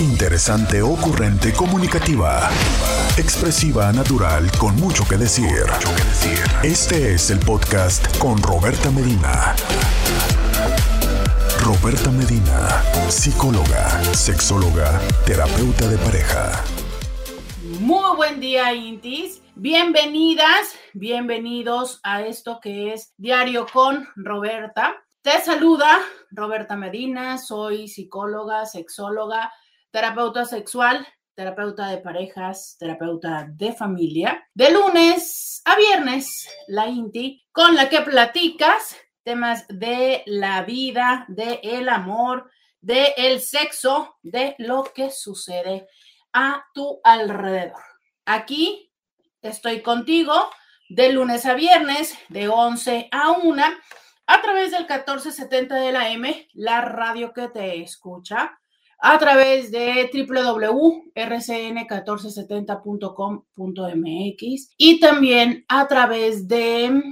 Interesante, ocurrente, comunicativa. Expresiva, natural, con mucho que decir. Este es el podcast con Roberta Medina. Roberta Medina, psicóloga, sexóloga, terapeuta de pareja. Muy buen día, Intis. Bienvenidas, bienvenidos a esto que es Diario con Roberta. Te saluda Roberta Medina, soy psicóloga, sexóloga, terapeuta sexual, terapeuta de parejas, terapeuta de familia. De lunes a viernes, la INTI, con la que platicas temas de la vida, de el amor, de el sexo, de lo que sucede a tu alrededor. Aquí estoy contigo de lunes a viernes, de 11 a 1, a través del 1470 de la M, la radio que te escucha a través de www.rcn1470.com.mx y también a través de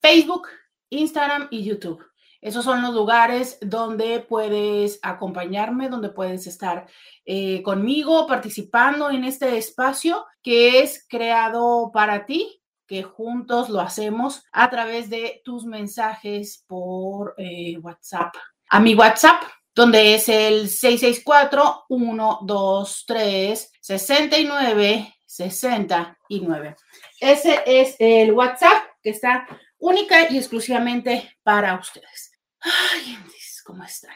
Facebook, Instagram y YouTube. Esos son los lugares donde puedes acompañarme, donde puedes estar eh, conmigo participando en este espacio que es creado para ti, que juntos lo hacemos a través de tus mensajes por eh, WhatsApp. A mi WhatsApp donde es el 664-123-69-69. Ese es el WhatsApp que está única y exclusivamente para ustedes. Ay, ¿cómo están?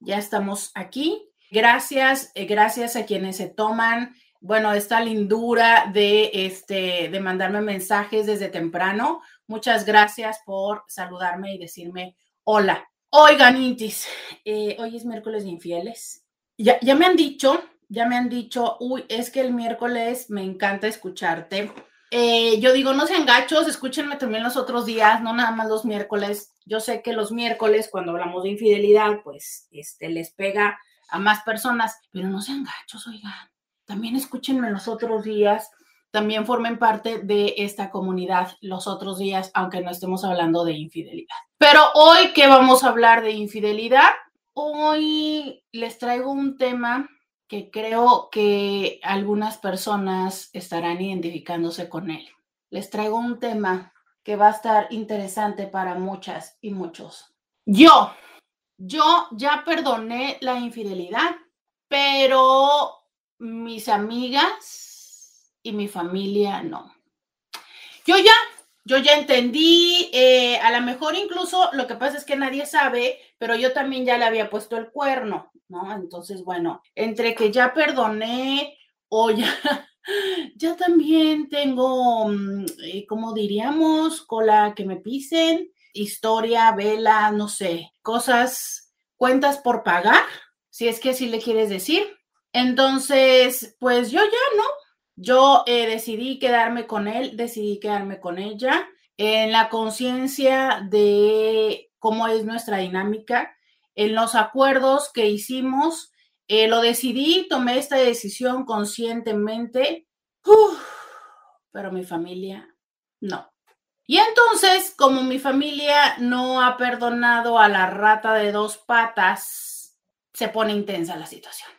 Ya estamos aquí. Gracias, eh, gracias a quienes se toman, bueno, esta lindura de, este, de mandarme mensajes desde temprano. Muchas gracias por saludarme y decirme hola. Oigan, Intis, eh, hoy es miércoles de infieles. Ya, ya me han dicho, ya me han dicho, uy, es que el miércoles me encanta escucharte. Eh, yo digo, no sean gachos, escúchenme también los otros días, no nada más los miércoles. Yo sé que los miércoles, cuando hablamos de infidelidad, pues este, les pega a más personas, pero no sean gachos, oigan. También escúchenme los otros días también formen parte de esta comunidad los otros días, aunque no estemos hablando de infidelidad. Pero hoy que vamos a hablar de infidelidad, hoy les traigo un tema que creo que algunas personas estarán identificándose con él. Les traigo un tema que va a estar interesante para muchas y muchos. Yo, yo ya perdoné la infidelidad, pero mis amigas y mi familia no. Yo ya, yo ya entendí, eh, a lo mejor incluso lo que pasa es que nadie sabe, pero yo también ya le había puesto el cuerno, ¿no? Entonces, bueno, entre que ya perdoné o ya, ya también tengo, mm, eh, como diríamos, cola que me pisen, historia, vela, no sé, cosas, cuentas por pagar, si es que así le quieres decir. Entonces, pues yo ya, ¿no? Yo eh, decidí quedarme con él, decidí quedarme con ella en la conciencia de cómo es nuestra dinámica, en los acuerdos que hicimos. Eh, lo decidí, tomé esta decisión conscientemente, pero mi familia no. Y entonces, como mi familia no ha perdonado a la rata de dos patas, se pone intensa la situación.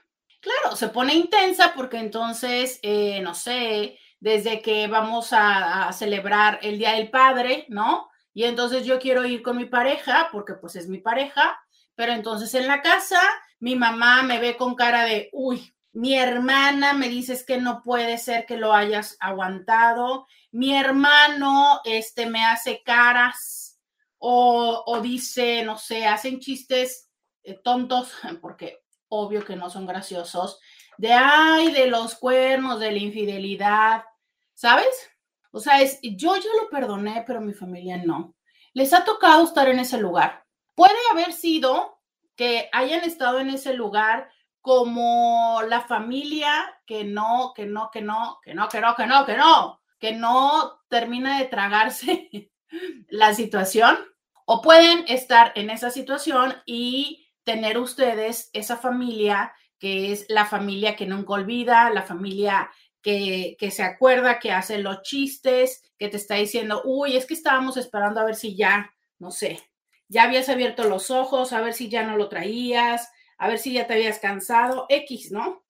Claro, se pone intensa porque entonces, eh, no sé, desde que vamos a, celebrar el Día del Padre, ¿no? Y entonces yo quiero ir con mi pareja porque pues es mi pareja, pero entonces en la casa mi mamá me ve con cara de, uy, mi hermana me dices que no puede ser que lo hayas aguantado, mi hermano este, me hace caras o, o dice, no sé, hacen chistes eh, tontos, porque obvio que no son graciosos, de ay, de los cuernos, de la infidelidad, ¿sabes? O sea, es, yo ya lo perdoné, pero mi familia no. Les ha tocado estar en ese lugar. Puede haber sido que hayan estado en ese lugar como la familia que no, que no, que no, que no, que no, que no, que no, que no termina de tragarse la situación. O pueden estar en esa situación y tener ustedes esa familia que es la familia que nunca olvida, la familia que, que, se acuerda, que hace los chistes, que te está diciendo, uy, es que estábamos esperando a ver si ya, no sé, ya habías abierto los ojos, a ver si ya no lo traías, a ver si ya te habías cansado, X, ¿no?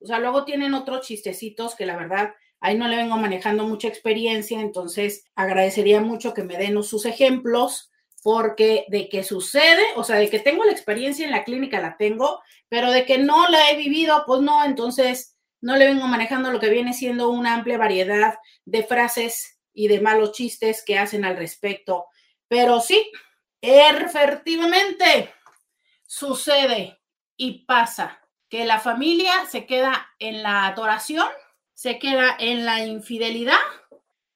O sea, luego tienen otros chistecitos que la verdad ahí no le vengo manejando mucha experiencia, entonces agradecería mucho que me den sus ejemplos porque de que sucede, o sea, de que tengo la experiencia en la clínica la tengo, pero de que no la he vivido, pues no, entonces no le vengo manejando lo que viene siendo una amplia variedad de frases y de malos chistes que hacen al respecto. Pero sí, efectivamente sucede y pasa que la familia se queda en la adoración, se queda en la infidelidad,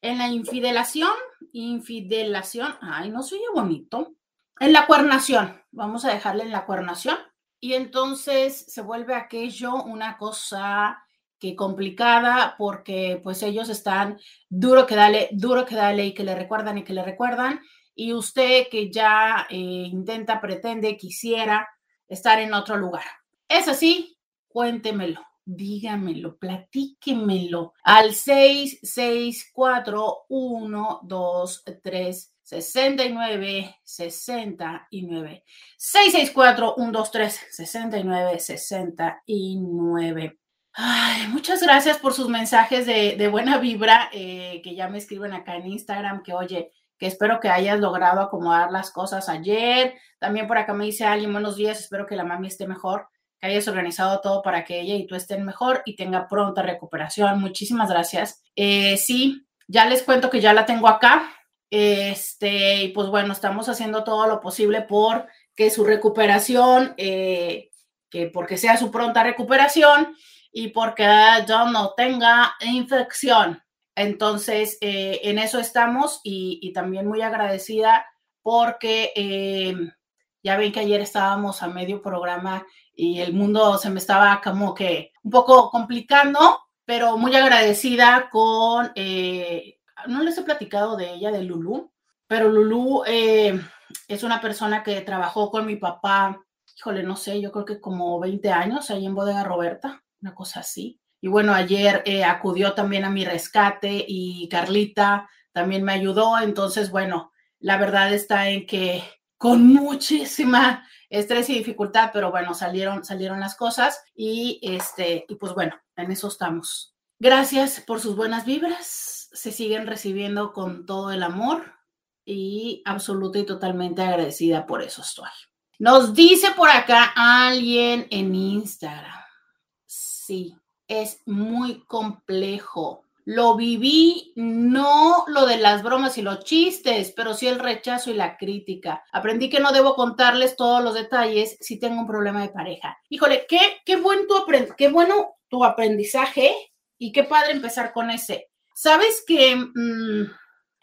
en la infidelación, infidelación, ay, no soy bonito, en la cuernación, vamos a dejarle en la cuernación, y entonces se vuelve aquello una cosa que complicada porque pues ellos están duro que dale, duro que dale y que le recuerdan y que le recuerdan, y usted que ya eh, intenta, pretende, quisiera estar en otro lugar. ¿Es así? Cuéntemelo, dígamelo, platíquemelo al 664-123. 69 69 664 123 69 69 Ay, muchas gracias por sus mensajes de, de buena vibra eh, que ya me escriben acá en Instagram que oye que espero que hayas logrado acomodar las cosas ayer. También por acá me dice alguien, buenos días, espero que la mami esté mejor, hayas organizado todo para que ella y tú estén mejor y tenga pronta recuperación. Muchísimas gracias. Eh, sí, ya les cuento que ya la tengo acá. Este, y pues bueno, estamos haciendo todo lo posible por que su recuperación, eh, que porque sea su pronta recuperación y porque yo no tenga infección. Entonces, eh, en eso estamos y, también muy agradecida porque eh, ya ven que ayer estábamos a medio programa y el mundo se me estaba como que un poco complicando, pero muy agradecida con, eh, no les he platicado de ella, de Lulu, pero Lulu es una persona que trabajó con mi papá, híjole, no sé, yo creo que como 20 años ahí en Bodega Roberta, una cosa así. Y bueno, ayer eh, acudió también a mi rescate y Carlita también me ayudó. Entonces, bueno, la verdad está en que con muchísima estrés y dificultad, pero bueno, salieron, salieron las cosas y este, y pues bueno, en eso estamos. Gracias por sus buenas vibras. Se siguen recibiendo con todo el amor y absoluta y totalmente agradecida por eso estoy. Nos dice por acá alguien en Instagram. Sí, es muy complejo. Lo viví, no lo de las bromas y los chistes, pero sí el rechazo y la crítica. Aprendí que no debo contarles todos los detalles si tengo un problema de pareja. Híjole, qué, qué, tu qué bueno tu aprendizaje y qué padre empezar con ese. Sabes que mm,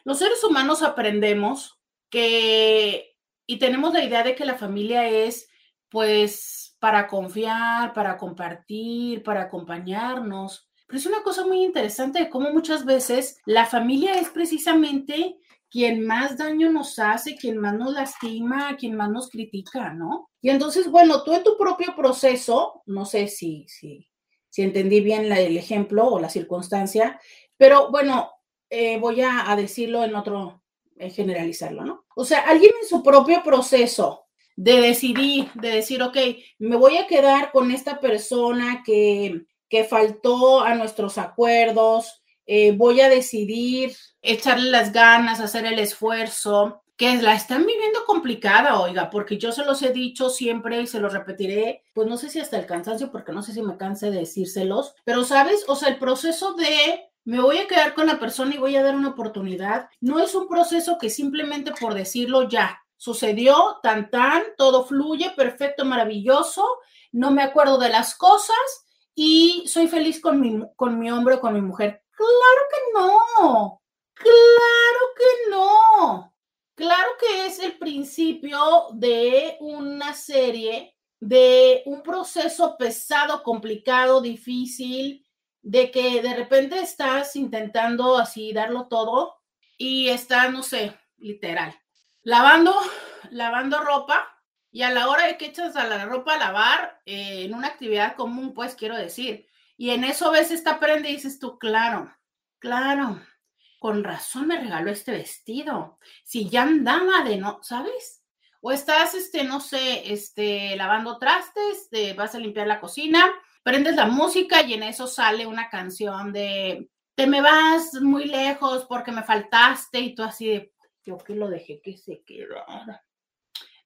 los seres humanos aprendemos que y tenemos la idea de que la familia es pues para confiar, para compartir, para acompañarnos. Es una cosa muy interesante de cómo muchas veces la familia es precisamente quien más daño nos hace, quien más nos lastima, quien más nos critica, ¿no? Y entonces, bueno, tú en tu propio proceso, no sé si, si, si entendí bien el ejemplo o la circunstancia, pero bueno, eh, voy a, decirlo en otro, generalizarlo, ¿no? O sea, alguien en su propio proceso de decidir, de decir, ok, me voy a quedar con esta persona que, que faltó a nuestros acuerdos, eh, voy a decidir echarle las ganas, hacer el esfuerzo, que la están viviendo complicada, oiga, porque yo se los he dicho siempre y se los repetiré, pues no sé si hasta el cansancio, porque no sé si me canse de decírselos, pero sabes, o sea, el proceso de me voy a quedar con la persona y voy a dar una oportunidad, no es un proceso que simplemente por decirlo ya, Sucedió tan tan, todo fluye, perfecto, maravilloso, no me acuerdo de las cosas y soy feliz con mi, con mi hombre o con mi mujer. Claro que no, claro que no. Claro que es el principio de una serie, de un proceso pesado, complicado, difícil, de que de repente estás intentando así darlo todo y está, no sé, literal, lavando, lavando ropa y a la hora de que echas a la ropa a lavar, eh, en una actividad común, pues quiero decir, y en eso ves esta prenda y dices tú, claro, claro, con razón me regaló este vestido, si ya andaba de no, ¿sabes? O estás, este, no sé, este, lavando trastes, te vas a limpiar la cocina prendes la música y en eso sale una canción de te me vas muy lejos porque me faltaste y tú así de yo que lo dejé que se quedara.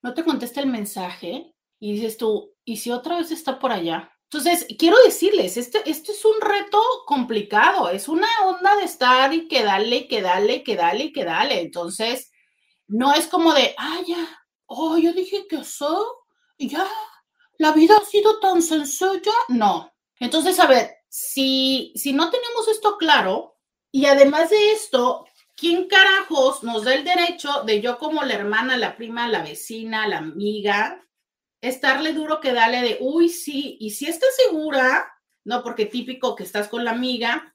No te contesta el mensaje y dices tú, ¿y si otra vez está por allá? Entonces, quiero decirles, este, este es un reto complicado, es una onda de estar y que dale, que dale, que dale, que dale. Entonces, no es como de, ah, ya, oh, yo dije que eso, ya, la vida ha sido tan sencilla. No. Entonces, a ver, si, si no tenemos esto claro, y además de esto, ¿quién carajos nos da el derecho de yo como la hermana, la prima, la vecina, la amiga, estarle duro que dale de, uy, sí, y si estás segura, no, porque típico que estás con la amiga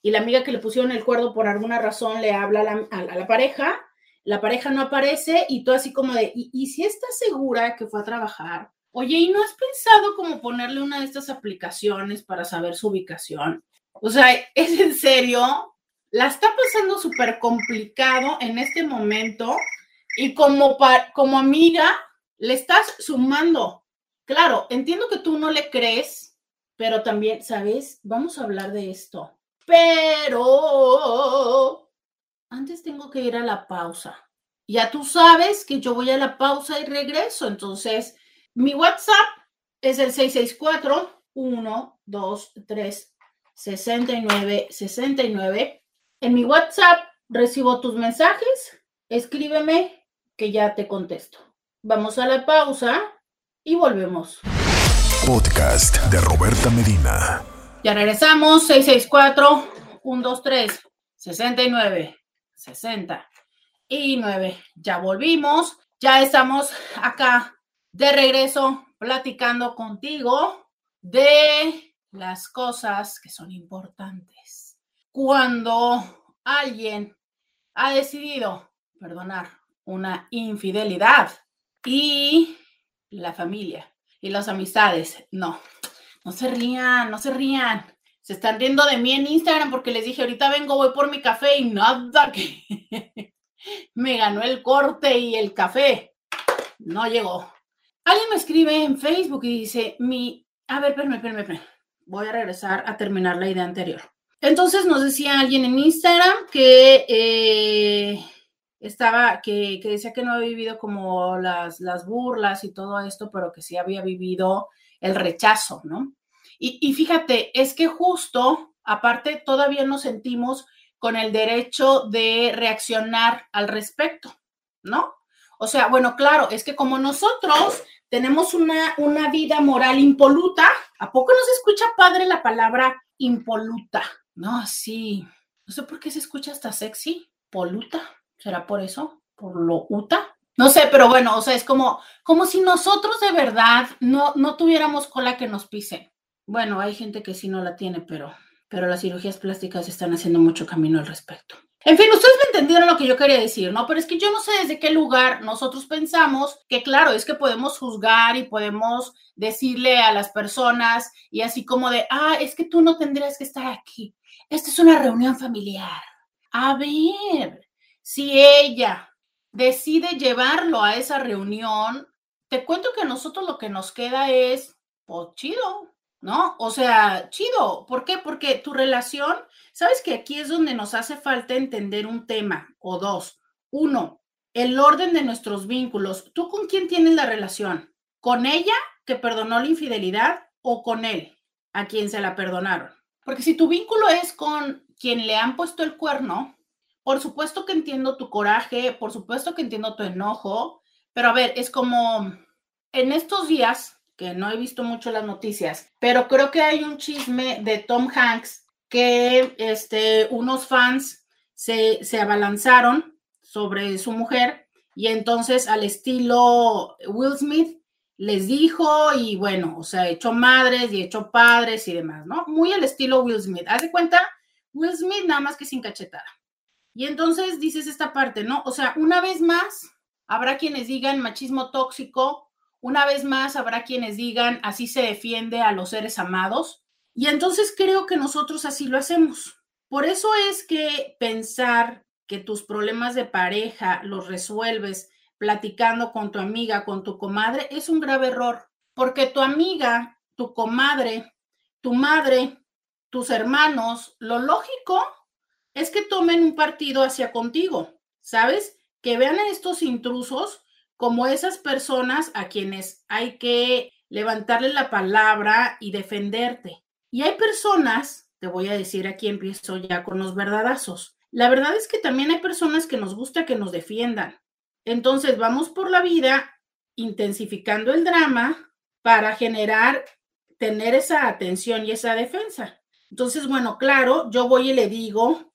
y la amiga que le pusieron el cuerdo por alguna razón le habla a la, pareja, la pareja no aparece y tú así como de, ¿y, si estás segura que fue a trabajar? Oye, ¿y no has pensado como ponerle una de estas aplicaciones para saber su ubicación? O sea, es en serio, la está pasando súper complicado en este momento y como, como amiga, le estás sumando. Claro, entiendo que tú no le crees, pero también, ¿sabes? Vamos a hablar de esto. Pero antes tengo que ir a la pausa. Ya tú sabes que yo voy a la pausa y regreso. Entonces, mi WhatsApp es el 664 123 69 69. En mi WhatsApp recibo tus mensajes. Escríbeme que ya te contesto. Vamos a la pausa y volvemos. Podcast de Roberta Medina. Ya regresamos, 664-123-69, 60 y 9. Ya volvimos, ya estamos acá de regreso platicando contigo de las cosas que son importantes. Cuando alguien ha decidido perdonar una infidelidad, y la familia y las amistades. No, no se rían, no se rían. Se están riendo de mí en Instagram porque les dije, ahorita vengo, voy por mi café y nada que me ganó el corte y el café. No llegó. Alguien me escribe en Facebook y dice, mi, a ver, espérame, espérame, espérame. Voy a regresar a terminar la idea anterior. Entonces nos decía alguien en Instagram que eh, estaba, que, decía que no había vivido como las, las burlas y todo esto, pero que sí había vivido el rechazo, ¿no? Y, y fíjate, es que justo, aparte, todavía nos sentimos con el derecho de reaccionar al respecto, ¿no? O sea, bueno, claro, es que como nosotros tenemos una, una vida moral impoluta, ¿a poco nos escucha padre la palabra impoluta? No, sí. No sé por qué se escucha hasta sexy, poluta. ¿Será por eso? ¿Por lo UTA? No sé, pero bueno, o sea, es como, como si nosotros de verdad no, no tuviéramos cola que nos pise. Bueno, hay gente que sí no la tiene, pero, pero las cirugías plásticas están haciendo mucho camino al respecto. En fin, ustedes me entendieron lo que yo quería decir, ¿no? Pero es que yo no sé desde qué lugar nosotros pensamos que, claro, es que podemos juzgar y podemos decirle a las personas y así como de, ah, es que tú no tendrías que estar aquí. Esta es una reunión familiar. A ver, si ella decide llevarlo a esa reunión, te cuento que a nosotros lo que nos queda es, pues chido, ¿no? O sea, chido. ¿Por qué? Porque tu relación, sabes que aquí es donde nos hace falta entender un tema o dos. Uno, el orden de nuestros vínculos. ¿Tú con quién tienes la relación? ¿Con ella que perdonó la infidelidad o con él a quien se la perdonaron? Porque si tu vínculo es con quien le han puesto el cuerno, por supuesto que entiendo tu coraje, por supuesto que entiendo tu enojo, pero a ver, es como en estos días, que no he visto mucho las noticias, pero creo que hay un chisme de Tom Hanks que este, unos fans se, se abalanzaron sobre su mujer y entonces al estilo Will Smith les dijo y bueno, o sea, echó madres y echó padres y demás, ¿no? Muy al estilo Will Smith. Haz de cuenta, Will Smith nada más que sin cachetada. Y entonces dices esta parte, ¿no? O sea, una vez más, habrá quienes digan machismo tóxico, una vez más habrá quienes digan así se defiende a los seres amados. Y entonces creo que nosotros así lo hacemos. Por eso es que pensar que tus problemas de pareja los resuelves platicando con tu amiga, con tu comadre, es un grave error, porque tu amiga, tu comadre, tu madre, tus hermanos, lo lógico es que tomen un partido hacia contigo, ¿sabes? Que vean a estos intrusos como esas personas a quienes hay que levantarle la palabra y defenderte. Y hay personas, te voy a decir aquí empiezo ya con los verdadazos. La verdad es que también hay personas que nos gusta que nos defiendan. Entonces vamos por la vida intensificando el drama para generar, tener esa atención y esa defensa. Entonces, bueno, claro, yo voy y le digo,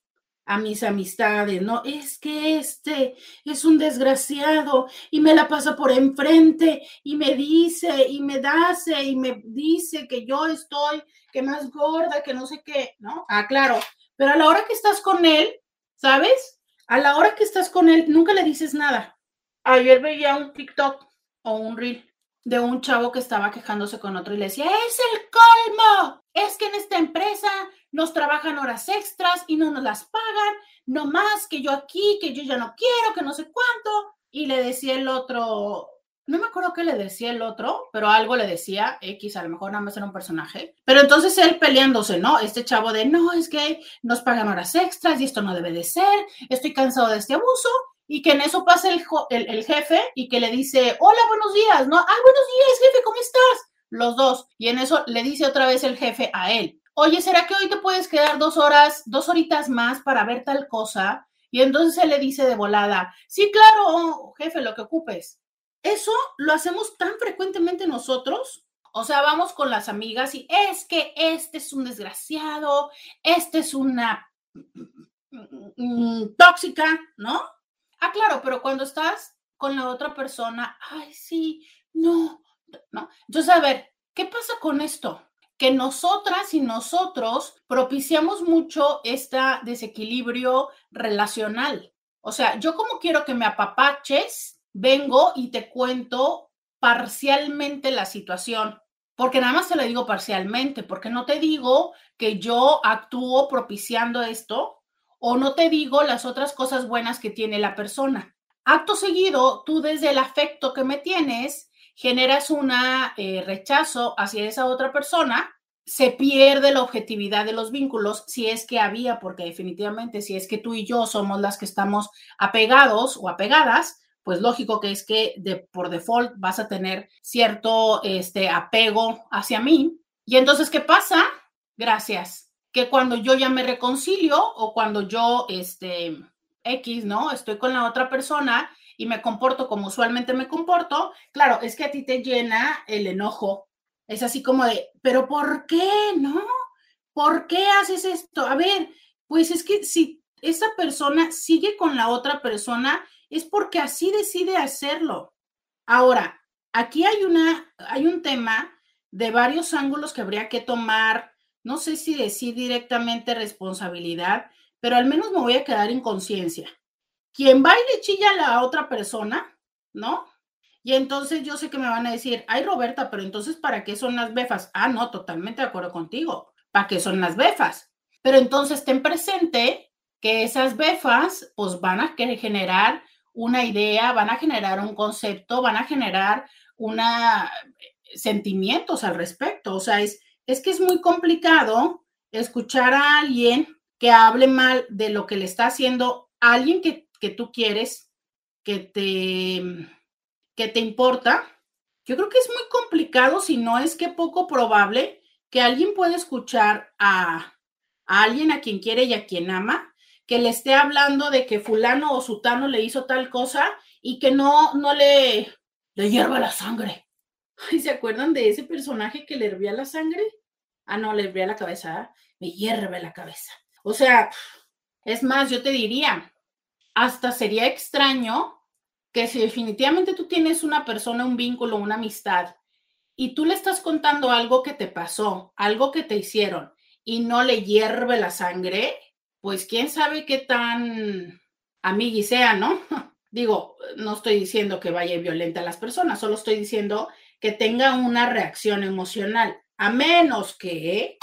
a mis amistades, ¿no? Es que este es un desgraciado y me la pasa por enfrente y me dice y me dace y me dice que yo estoy, que más gorda, que no sé qué, ¿no? Ah, claro, pero a la hora que estás con él, ¿sabes? A la hora que estás con él, nunca le dices nada. Ayer veía un TikTok o un reel de un chavo que estaba quejándose con otro y le decía, es el colmo, es que en esta empresa nos trabajan horas extras y no nos las pagan, no más que yo aquí, que yo ya no quiero, que no sé cuánto. Y le decía el otro, no me acuerdo qué le decía el otro, pero algo le decía, X, a lo mejor nada más era un personaje. Pero entonces él peleándose, ¿no? Este chavo de, no, es que nos pagan horas extras y esto no debe de ser, estoy cansado de este abuso. Y que en eso pasa el, el, jefe y que le dice, hola, buenos días, ¿no? Ah, buenos días, jefe, ¿cómo estás? Los dos. Y en eso le dice otra vez el jefe a él, oye, ¿será que hoy te puedes quedar dos horas, dos horitas más para ver tal cosa? Y entonces él le dice de volada, sí, claro, jefe, lo que ocupes. Eso lo hacemos tan frecuentemente nosotros. O sea, vamos con las amigas y es que este es un desgraciado, este es una tóxica, ¿no? Ah, claro, pero cuando estás con la otra persona, ay, sí, no, no. Entonces, a ver, ¿qué pasa con esto? que nosotras y nosotros propiciamos mucho este desequilibrio relacional. O sea, yo como quiero que me apapaches, vengo y te cuento parcialmente la situación, porque nada más te lo digo parcialmente, porque no te digo que yo actúo propiciando esto o no te digo las otras cosas buenas que tiene la persona. Acto seguido, tú desde el afecto que me tienes, generas un eh, rechazo hacia esa otra persona, se pierde la objetividad de los vínculos si es que había, porque definitivamente si es que tú y yo somos las que estamos apegados o apegadas, pues lógico que es que de, por default vas a tener cierto este, apego hacia mí. Y entonces, ¿qué pasa? Gracias. Que cuando yo ya me reconcilio o cuando yo, este, X, ¿no? Estoy con la otra persona y me comporto como usualmente me comporto, claro, es que a ti te llena el enojo. Es así como de, pero ¿por qué? ¿No? ¿Por qué haces esto? A ver, pues es que si esa persona sigue con la otra persona, es porque así decide hacerlo. Ahora, aquí hay una, hay un tema de varios ángulos que habría que tomar. No sé si decir directamente responsabilidad, pero al menos me voy a quedar en conciencia quien va y le chilla a la otra persona, ¿no? Y entonces yo sé que me van a decir, ay Roberta, pero entonces ¿para qué son las befas? Ah, no, totalmente de acuerdo contigo. ¿Para qué son las befas? Pero entonces ten presente que esas befas pues van a generar una idea, van a generar un concepto, van a generar una eh, sentimientos al respecto. O sea, es, es que es muy complicado escuchar a alguien que hable mal de lo que le está haciendo a alguien que que tú quieres, que te, que te importa, yo creo que es muy complicado, si no es que poco probable, que alguien pueda escuchar a, alguien a quien quiere y a quien ama, que le esté hablando de que fulano o sutano le hizo tal cosa y que no, no le, le hierva la sangre. ¿Y ¿Se acuerdan de ese personaje que le hervía la sangre? Ah, no, le hervía la cabeza, ¿ah? me hierve la cabeza. O sea, es más, yo te diría, hasta sería extraño que si definitivamente tú tienes una persona, un vínculo, una amistad, y tú le estás contando algo que te pasó, algo que te hicieron, y no le hierve la sangre, pues quién sabe qué tan amigui sea, ¿no? Digo, no estoy diciendo que vaya violenta a las personas, solo estoy diciendo que tenga una reacción emocional, a menos que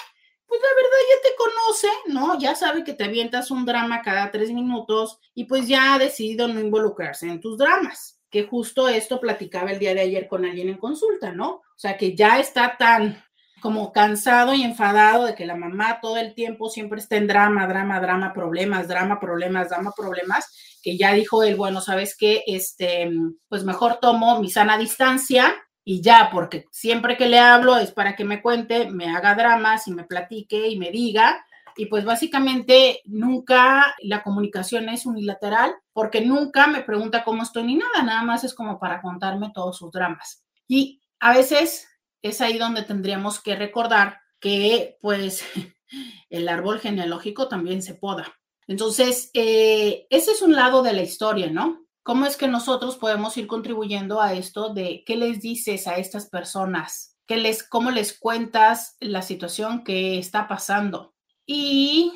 pues la verdad ya te conoce, ¿no? Ya sabe que te avientas un drama cada tres minutos y pues ya ha decidido no involucrarse en tus dramas, que justo esto platicaba el día de ayer con alguien en consulta, ¿no? O sea, que ya está tan, como cansado y enfadado de que la mamá todo el tiempo siempre está en drama, drama, drama, problemas, drama, problemas, drama, problemas, que ya dijo él, bueno, sabes qué, este, pues mejor tomo mi sana distancia y ya, porque siempre que le hablo es para que me cuente, me haga dramas y me platique y me diga. Y pues básicamente nunca la comunicación es unilateral porque nunca me pregunta cómo estoy ni nada, nada más es como para contarme todos sus dramas. Y a veces es ahí donde tendríamos que recordar que pues el árbol genealógico también se poda. Entonces, eh, ese es un lado de la historia, ¿no? ¿Cómo es que nosotros podemos ir contribuyendo a esto de qué les dices a estas personas? ¿Qué les, ¿Cómo les cuentas la situación que está pasando? Y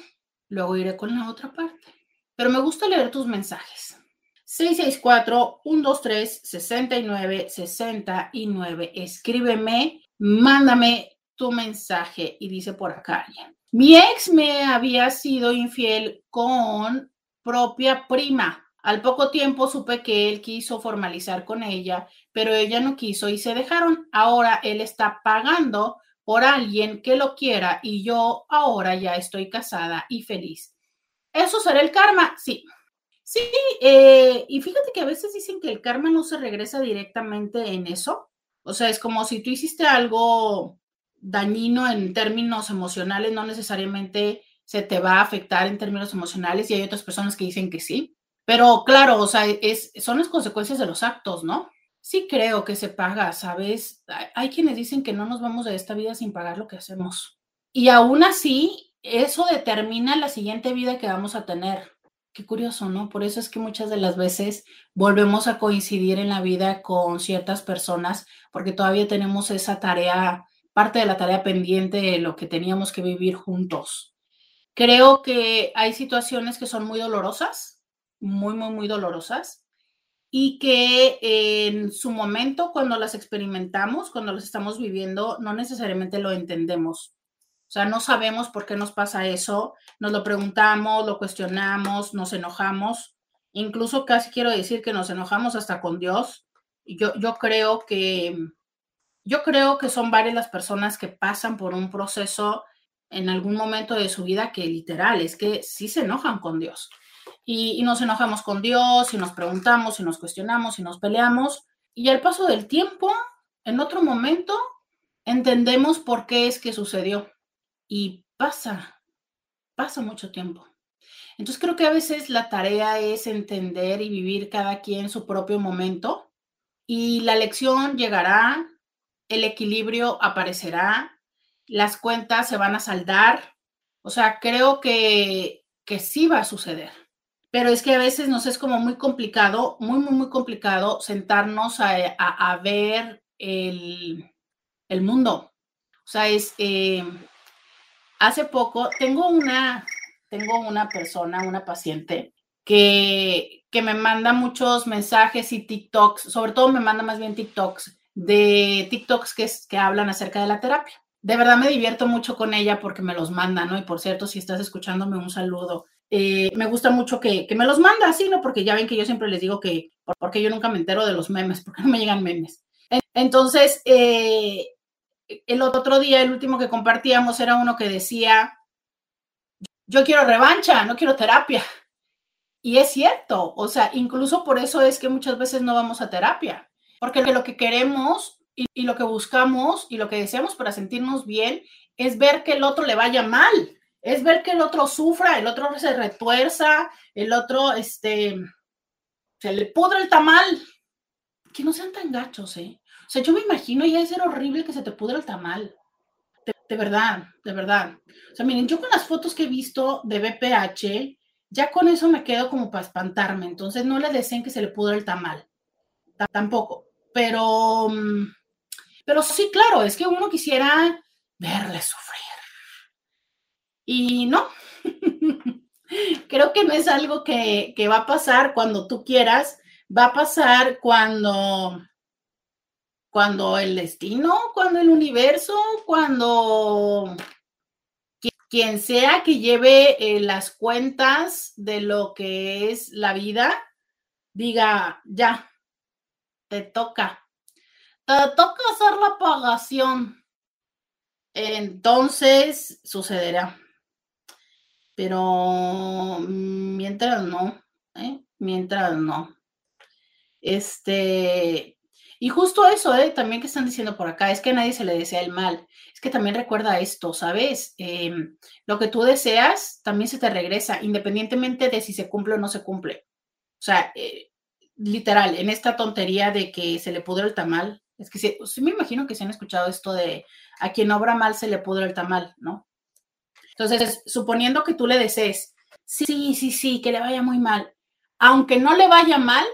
luego iré con la otra parte. Pero me gusta leer tus mensajes. 664-123-69-69. Escríbeme, mándame tu mensaje y dice por acá Mi ex me había sido infiel con propia prima. Al poco tiempo supe que él quiso formalizar con ella, pero ella no quiso y se dejaron. Ahora él está pagando por alguien que lo quiera y yo ahora ya estoy casada y feliz. ¿Eso será el karma? Sí, Sí, eh, y fíjate que a veces dicen que el karma no se regresa directamente en eso. O sea, es como si tú hiciste algo dañino en términos emocionales, no necesariamente se te va a afectar en términos emocionales y hay otras personas que dicen que sí. Pero claro, o sea, es, son las consecuencias de los actos, ¿no? Sí creo que se paga, ¿sabes? Hay quienes dicen que no nos vamos de esta vida sin pagar lo que hacemos. Y aún así, eso determina la siguiente vida que vamos a tener. Qué curioso, ¿no? Por eso es que muchas de las veces volvemos a coincidir en la vida con ciertas personas porque todavía tenemos esa tarea, parte de la tarea pendiente de lo que teníamos que vivir juntos. Creo que hay situaciones que son muy dolorosas, muy, muy, muy dolorosas y que en su momento, cuando las experimentamos, cuando las estamos viviendo, no necesariamente lo entendemos. O sea, no sabemos por qué nos pasa eso, nos lo preguntamos, lo cuestionamos, nos enojamos, incluso casi quiero decir que nos enojamos hasta con Dios. Yo, yo creo que yo creo que son varias las personas que pasan por un proceso en algún momento de su vida que literal es que sí se enojan con Dios. Y, nos enojamos con Dios y nos preguntamos y nos cuestionamos y nos peleamos. Y al paso del tiempo, en otro momento, entendemos por qué es que sucedió y pasa, pasa mucho tiempo. Entonces creo que a veces la tarea es entender y vivir cada quien su propio momento y la lección llegará, el equilibrio aparecerá, las cuentas se van a saldar. O sea, creo que, que sí va a suceder. Pero es que a veces nos es como muy complicado, muy, muy, muy complicado sentarnos a, a, ver el, el, mundo. O sea, es, eh, hace poco tengo una, tengo una persona, una paciente que, que me manda muchos mensajes y TikToks, sobre todo me manda más bien TikToks, de TikToks que, que hablan acerca de la terapia. De verdad me divierto mucho con ella porque me los manda, ¿no? Y por cierto, si estás escuchándome, un saludo. Eh, me gusta mucho que, me los manda así, ¿no? Porque ya ven que yo siempre les digo que, porque yo nunca me entero de los memes, porque no me llegan memes. Entonces, eh, el otro día, el último que compartíamos era uno que decía, yo quiero revancha, no quiero terapia. Y es cierto, o sea, incluso por eso es que muchas veces no vamos a terapia, porque lo que queremos y lo que buscamos y lo que deseamos para sentirnos bien es ver que el otro le vaya mal, es ver que el otro sufra, el otro se retuerza, el otro, este, se le pudre el tamal. Que no sean tan gachos, ¿eh? O sea, yo me imagino y debe ser horrible que se te pudra el tamal. De, verdad, de verdad. O sea, miren, yo con las fotos que he visto de BPH, ya con eso me quedo como para espantarme. Entonces no le deseen que se le pudra el tamal. tampoco. Pero, mm, pero sí, claro, es que uno quisiera verle sufrir. Y no. Creo que no es algo que, que va a pasar cuando tú quieras. Va a pasar cuando cuando el destino, cuando el universo, cuando quien sea que lleve eh, las cuentas de lo que es la vida, diga, ya, te toca, te toca hacer la pagación. entonces sucederá. Pero mientras no, ¿eh? mientras no. Este, y justo eso, ¿eh? también que están diciendo por acá, es que a nadie se le desea el mal. Es que también recuerda esto, ¿sabes? Em, lo que tú deseas también se te regresa, independientemente de si se cumple o no se cumple. O sea, eh, literal, en esta tontería de que se le pudre el tamal, es que sí, me imagino que se han escuchado esto de a quien obra mal se le pudre el tamal, ¿no? Entonces, suponiendo que tú le desees, sí, sí, sí, que le vaya muy mal, aunque no le vaya mal,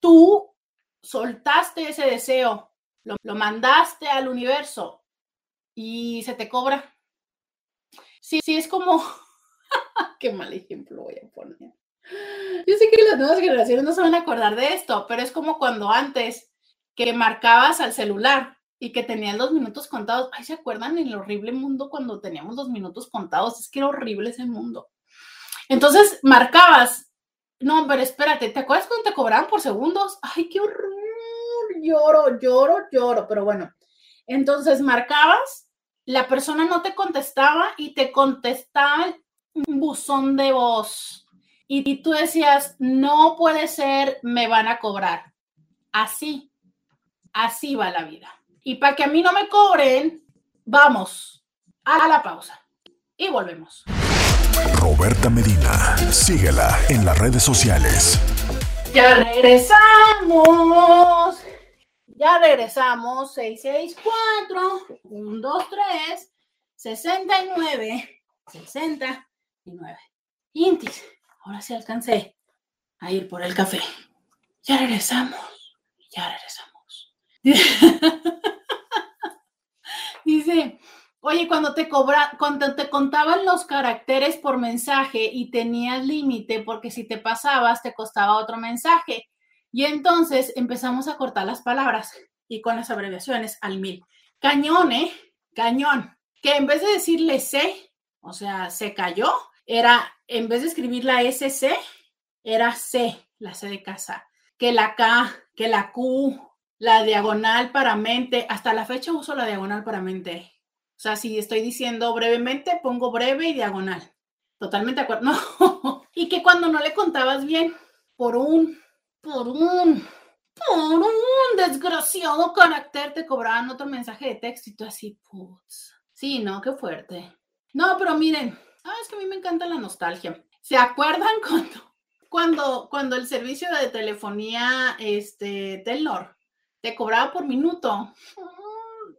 tú soltaste ese deseo, lo, mandaste al universo y se te cobra. Sí, sí, es como, qué mal ejemplo voy a poner. Yo sé que las nuevas generaciones no se van a acordar de esto, pero es como cuando antes que marcabas al celular y que tenían los minutos contados. Ay, ¿se acuerdan el horrible mundo cuando teníamos los minutos contados? Es que era horrible ese mundo. Entonces marcabas. No, pero espérate, ¿te acuerdas cuando te cobraban por segundos? Ay, qué horror. Lloro, lloro, lloro. Pero bueno, entonces marcabas, la persona no te contestaba y te contestaba un buzón de voz. Y tú decías, no puede ser, me van a cobrar. Así, así va la vida. Y para que a mí no me cobren, vamos a la pausa y volvemos. Roberta Medina, síguela en las redes sociales. Ya regresamos. Ya regresamos. 664 123 69 69. Intis, ahora sí alcancé a ir por el café. Ya regresamos. Ya regresamos. Dice, oye, cuando te cobra, cuando te contaban los caracteres por mensaje y tenías límite, porque si te pasabas te costaba otro mensaje. Y entonces empezamos a cortar las palabras y con las abreviaciones al mil. Cañón, ¿eh? Cañón. Que en vez de decirle C, o sea, se cayó, era, en vez de escribir la SC, era C, la C de casa. Que la K, que la Q, la diagonal para mente. Hasta la fecha uso la diagonal para mente. O sea, si estoy diciendo brevemente, pongo breve y diagonal. Totalmente de acuerdo. No. y que cuando no le contabas bien, por un, por un, por un desgraciado carácter te cobraban otro mensaje de texto y tú así, putz. Sí, no, qué fuerte. No, pero miren, ah, es que a mí me encanta la nostalgia. ¿Se acuerdan cuando, cuando, cuando el servicio de telefonía, este, Telnor, te cobraba por minuto.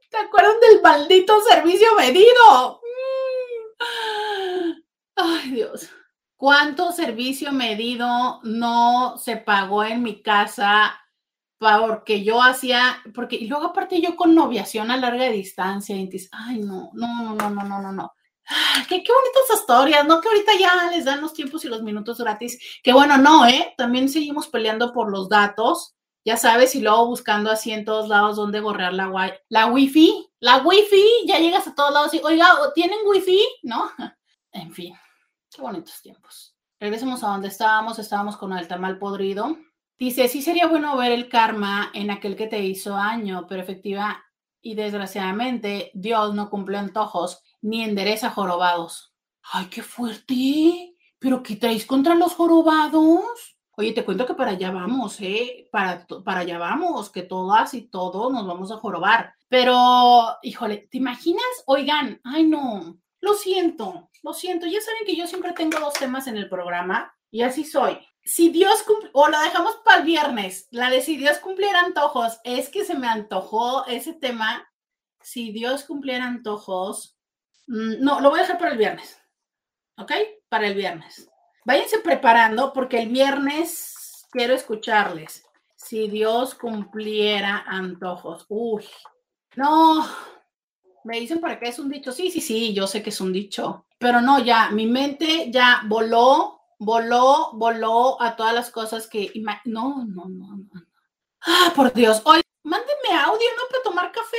¿Te acuerdan del maldito servicio medido? Ay, Dios. ¿Cuánto servicio medido no se pagó en mi casa porque yo hacía, porque y luego aparte yo con noviación a larga distancia, ay, no, no, no, no, no, no, no. Qué, qué bonitas historias, ¿no? Que ahorita ya les dan los tiempos y los minutos gratis. Que bueno, no, ¿eh? También seguimos peleando por los datos ya sabes, y luego buscando así en todos lados dónde borrar la, wi la wifi, la wifi, ya llegas a todos lados y, oiga, ¿tienen wifi? ¿No? En fin, qué bonitos tiempos. Regresemos a donde estábamos, estábamos con el tamal podrido. Dice, sí sería bueno ver el karma en aquel que te hizo año, pero efectiva y desgraciadamente Dios no cumple antojos ni endereza jorobados. ¡Ay, qué fuerte! ¿Pero qué traéis contra los jorobados? Oye, te cuento que para allá vamos, ¿eh? Para, para allá vamos, que todas y todos nos vamos a jorobar. Pero, híjole, ¿te imaginas? Oigan, ay no, lo siento, lo siento. Ya saben que yo siempre tengo dos temas en el programa y así soy. Si Dios cumple, o la dejamos para el viernes, la de si Dios cumpliera antojos, es que se me antojó ese tema. Si Dios cumpliera antojos, mm, no, lo voy a dejar para el viernes. ¿Ok? Para el viernes. Váyanse preparando porque el viernes quiero escucharles. Si Dios cumpliera antojos. Uy, no. Me dicen por acá es un dicho. Sí, sí, sí, yo sé que es un dicho. Pero no, ya, mi mente ya voló, voló, voló a todas las cosas que... No, no, no, no. Ah, por Dios. Oye, mándenme audio, ¿no? Para tomar café.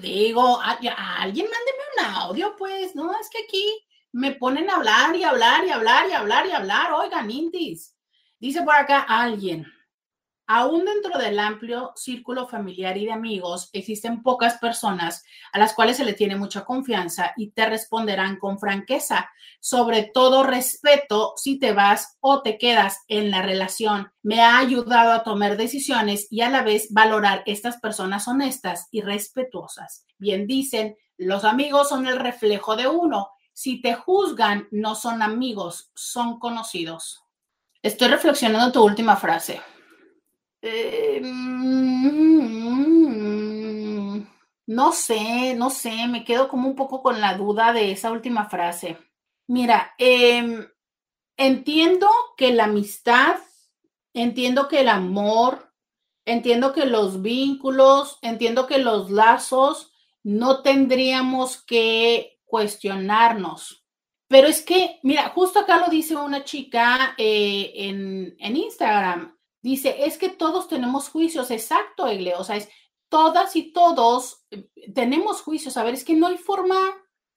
Digo, alguien mándeme un audio, pues. No, es que aquí me ponen a hablar y hablar y hablar y hablar y hablar. Oigan, Intis. Dice por acá alguien. Aún dentro del amplio círculo familiar y de amigos, existen pocas personas a las cuales se le tiene mucha confianza y te responderán con franqueza, sobre todo respeto si te vas o te quedas en la relación. Me ha ayudado a tomar decisiones y a la vez valorar estas personas honestas y respetuosas. Bien dicen, los amigos son el reflejo de uno. Si te juzgan, no son amigos, son conocidos. Estoy reflexionando tu última frase. Mm, no sé, no sé, me quedo como un poco con la duda de esa última frase. Mira, em, entiendo que la amistad, entiendo que el amor, entiendo que los vínculos, entiendo que los lazos no tendríamos que cuestionarnos. Pero es que, mira, justo acá lo dice una chica eh, en, en Instagram Dice, es que todos tenemos juicios, exacto, Egle, o sea, es todas y todos eh, tenemos juicios. A ver, es que no hay forma,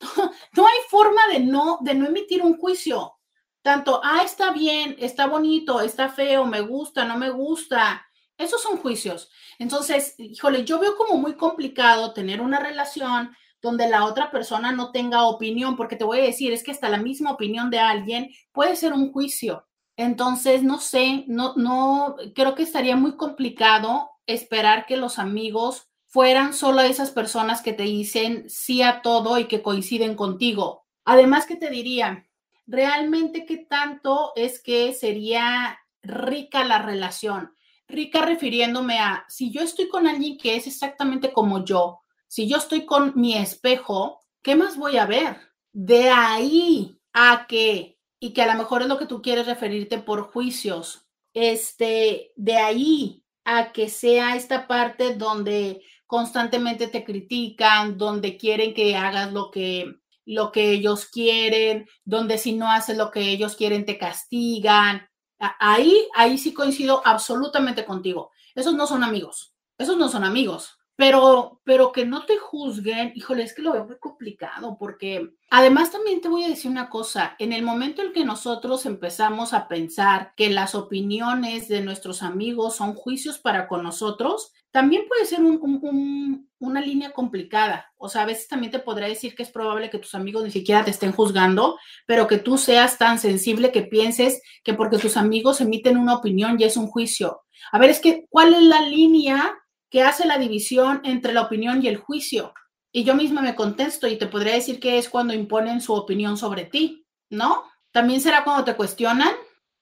no hay forma de no, de no emitir un juicio. Tanto, ah, está bien, está bonito, está feo, me gusta, no me gusta. Esos son juicios. Entonces, híjole, yo veo como muy complicado tener una relación donde la otra persona no tenga opinión, porque te voy a decir, es que hasta la misma opinión de alguien puede ser un juicio. Entonces, no sé, no, no, creo que estaría muy complicado esperar que los amigos fueran solo esas personas que te dicen sí a todo y que coinciden contigo. Además, que te diría, realmente qué tanto es que sería rica la relación. Rica refiriéndome a, si yo estoy con alguien que es exactamente como yo, si yo estoy con mi espejo, ¿qué más voy a ver? De ahí a que y que a lo mejor es lo que tú quieres referirte por juicios. Este, de ahí a que sea esta parte donde constantemente te critican, donde quieren que hagas lo que lo que ellos quieren, donde si no haces lo que ellos quieren te castigan. Ahí ahí sí coincido absolutamente contigo. Esos no son amigos. Esos no son amigos. Pero, pero que no te juzguen, híjole, es que lo veo muy complicado porque además también te voy a decir una cosa, en el momento en que nosotros empezamos a pensar que las opiniones de nuestros amigos son juicios para con nosotros, también puede ser una línea complicada. O sea, a veces también te podrá decir que es probable que tus amigos ni siquiera te estén juzgando, pero que tú seas tan sensible que pienses que porque tus amigos emiten una opinión ya es un juicio. A ver, es que, ¿cuál es la línea que hace la división entre la opinión y el juicio. Y yo misma me contesto y te podría decir que es cuando imponen su opinión sobre ti, ¿no? También será cuando te cuestionan.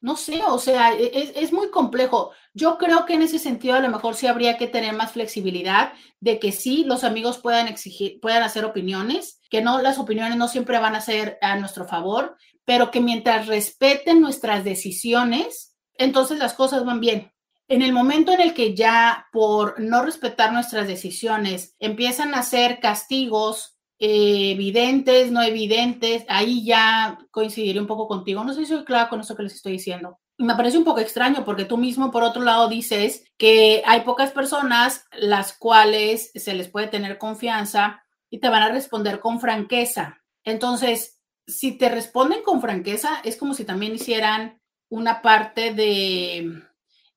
No sé, o sea, e, es, es, muy complejo. Yo creo que en ese sentido a lo mejor sí habría que tener más flexibilidad de que sí los amigos puedan exigir, puedan hacer opiniones, que no las opiniones no siempre van a ser a nuestro favor, pero que mientras respeten nuestras decisiones, entonces las cosas van bien. En el momento en el que ya por no respetar nuestras decisiones empiezan a ser castigos eh, evidentes, no evidentes, ahí ya coincidiré un poco contigo. No sé si soy clara con eso que les estoy diciendo. Me parece un poco extraño porque tú mismo, por otro lado, dices que hay pocas personas las cuales se les puede tener confianza y te van a responder con franqueza. Entonces, si te responden con franqueza, es como si también hicieran una parte de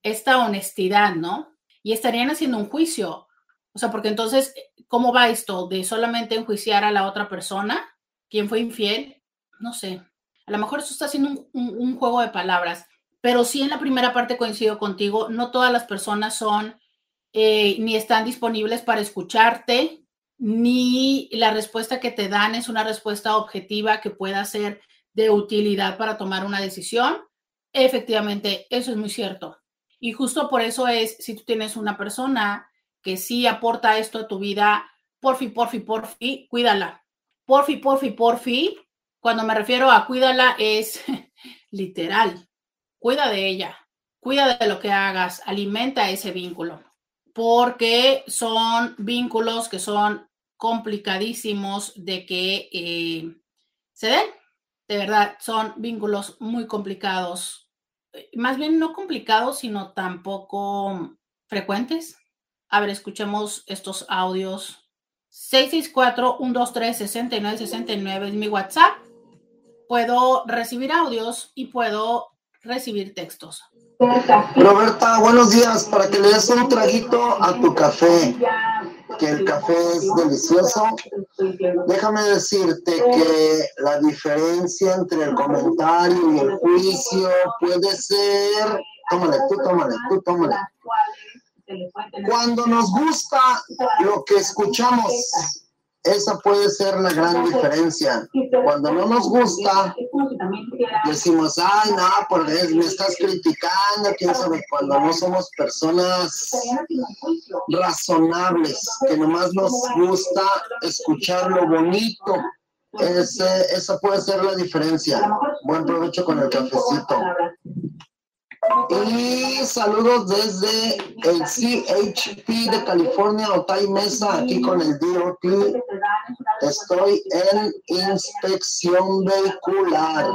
esta honestidad, ¿no? Y estarían haciendo un juicio. O sea, porque entonces, ¿cómo va esto? ¿De solamente enjuiciar a la otra persona? ¿Quién fue infiel? No sé. A lo mejor eso está haciendo un, juego de palabras, pero sí en la primera parte coincido contigo, no todas las personas son eh, ni están disponibles para escucharte, ni la respuesta que te dan es una respuesta objetiva que pueda ser de utilidad para tomar una decisión. Efectivamente, eso es muy cierto. Y justo por eso es, si tú tienes una persona que sí aporta esto a tu vida, porfi, porfi, porfi, cuídala. Porfi, porfi, porfi. Cuando me refiero a cuídala es literal. Cuida de ella. Cuida de lo que hagas. Alimenta ese vínculo. Porque son vínculos que son complicadísimos de que eh, se den. De verdad, son vínculos muy complicados más bien no complicados, sino tampoco frecuentes. A ver, escuchemos estos audios. 664-123-6969 es mi WhatsApp. Puedo recibir audios y puedo recibir textos. Roberta, buenos días. Para que le des un traguito a tu café, que el café es delicioso, déjame decirte que la diferencia entre el comentario y el juicio puede ser, tómale, tú tómale, tú tómale. Cuando nos gusta lo que escuchamos, esa puede ser la gran diferencia. Cuando no nos gusta, decimos, ay, no, porque me estás criticando, quién sabe, cuando no somos personas razonables, que nomás nos gusta escuchar lo bonito. esa puede ser la diferencia. Buen provecho con el cafecito. Y saludos desde el CHP de California, Otay Mesa, aquí con el DOT. Estoy en inspección vehicular.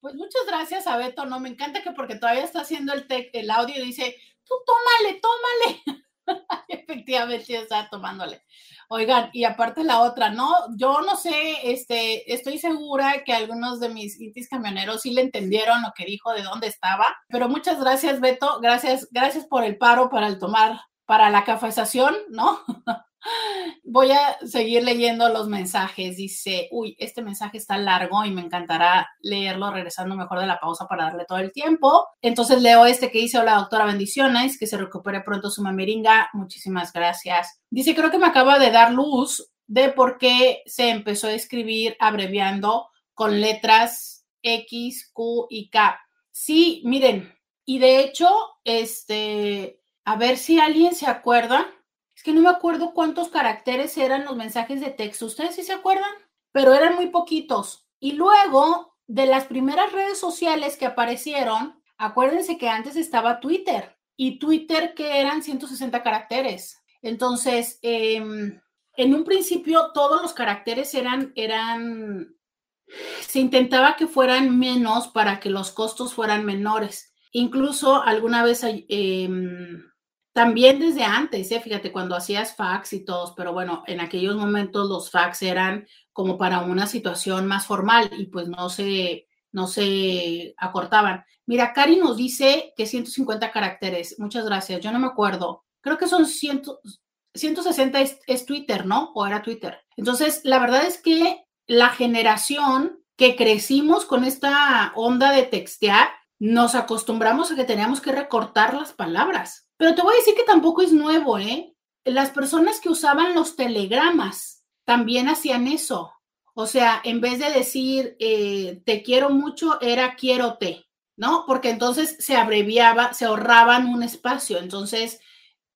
Pues muchas gracias a Beto, no me encanta que porque todavía está haciendo el, el audio y dice, tú tómale, tómale. Efectivamente está tomándole. Oigan, y aparte la otra, ¿no? Yo no sé, este, estoy segura que algunos de mis intis camioneros sí le entendieron lo que dijo, de dónde estaba, pero muchas gracias, Beto, gracias, gracias por el paro para el tomar, para la cafezación, ¿no? Voy a seguir leyendo los mensajes. Dice, uy, este mensaje está largo y me encantará leerlo regresando mejor de la pausa para darle todo el tiempo. Entonces leo este que dice, hola doctora, bendiciones, que se recupere pronto su mamiringa. Muchísimas gracias. Dice, creo que me acaba de dar luz de por qué se empezó a escribir abreviando con letras X, Q y K. Sí, miren, y de hecho, este, a ver si alguien se acuerda que no me acuerdo cuántos caracteres eran los mensajes de texto. ¿Ustedes sí se acuerdan? Pero eran muy poquitos. Y luego, de las primeras redes sociales que aparecieron, acuérdense que antes estaba Twitter y Twitter que eran 160 caracteres. Entonces, em, en un principio todos los caracteres eran, eran, se intentaba que fueran menos para que los costos fueran menores. Incluso alguna vez eh, también desde antes, ¿eh? fíjate, cuando hacías fax y todos, pero bueno, en aquellos momentos los fax eran como para una situación más formal y pues no se, no se acortaban. Mira, Cari nos dice que 150 caracteres. Muchas gracias. Yo no me acuerdo. Creo que son 100, 160 es, es Twitter, ¿no? O era Twitter. Entonces, la verdad es que la generación que crecimos con esta onda de textear, nos acostumbramos a que teníamos que recortar las palabras. Pero te voy a decir que tampoco es nuevo, ¿eh? Las personas que usaban los telegramas también hacían eso. O sea, en vez de decir eh, te quiero mucho, era quiero te, ¿no? Porque entonces se abreviaba, se ahorraban un espacio. Entonces,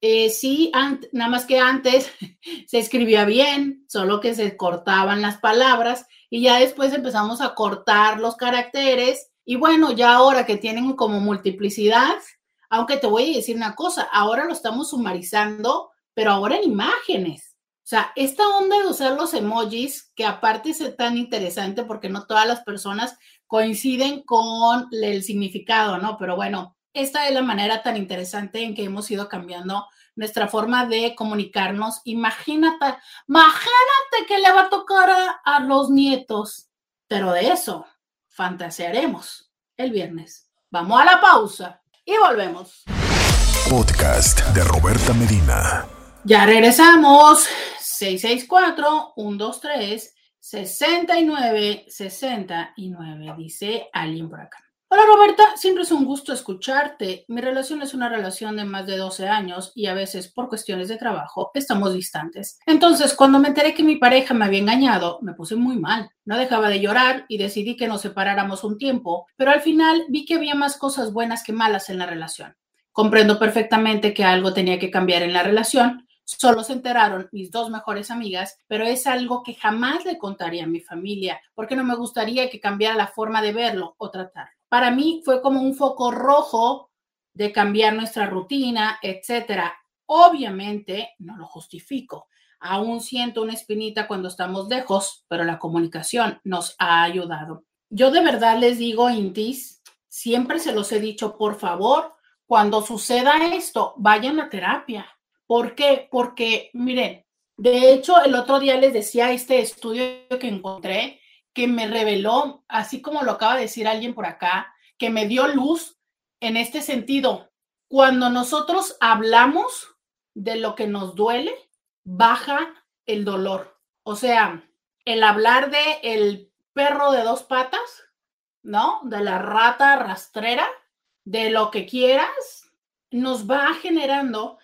eh, sí, nada más que antes se escribía bien, solo que se cortaban las palabras y ya después empezamos a cortar los caracteres. Y bueno, ya ahora que tienen como multiplicidad, aunque te voy a decir una cosa, ahora lo estamos sumarizando, pero ahora en imágenes. O sea, esta onda de usar los emojis, que aparte es tan interesante porque no todas las personas coinciden con el significado, ¿no? Pero bueno, esta es la manera tan interesante en que hemos ido cambiando nuestra forma de comunicarnos. Imagínate, imagínate que le va a tocar a, a los nietos, pero de eso fantasearemos el viernes. Vamos a la pausa y volvemos. Podcast de Roberta Medina. Ya regresamos. 664-123-6969, dice alguien por acá. Hola Roberta, siempre es un gusto escucharte. Mi relación es una relación de más de 12 años y a veces por cuestiones de trabajo estamos distantes. Entonces, cuando me enteré que mi pareja me había engañado, me puse muy mal. No dejaba de llorar y decidí que nos separáramos un tiempo, pero al final vi que había más cosas buenas que malas en la relación. Comprendo perfectamente que algo tenía que cambiar en la relación. Solo se enteraron mis dos mejores amigas, pero es algo que jamás le contaría a mi familia, porque no me gustaría que cambiara la forma de verlo o tratarlo para mí fue como un foco rojo de cambiar nuestra rutina, etcétera. Obviamente no lo justifico. Aún siento una espinita cuando estamos lejos, pero la comunicación nos ha ayudado. Yo de verdad les digo, Intis, siempre se los he dicho, por favor, cuando suceda esto, vayan a terapia. ¿Por qué? Porque, miren, de hecho, el otro día les decía este estudio que encontré que me reveló, así como lo acaba de decir alguien por acá, que me dio luz en este sentido. Cuando nosotros hablamos de lo que nos duele, baja el dolor. O sea, el hablar de el perro de dos patas, ¿no? De la rata rastrera, de lo que quieras, nos va generando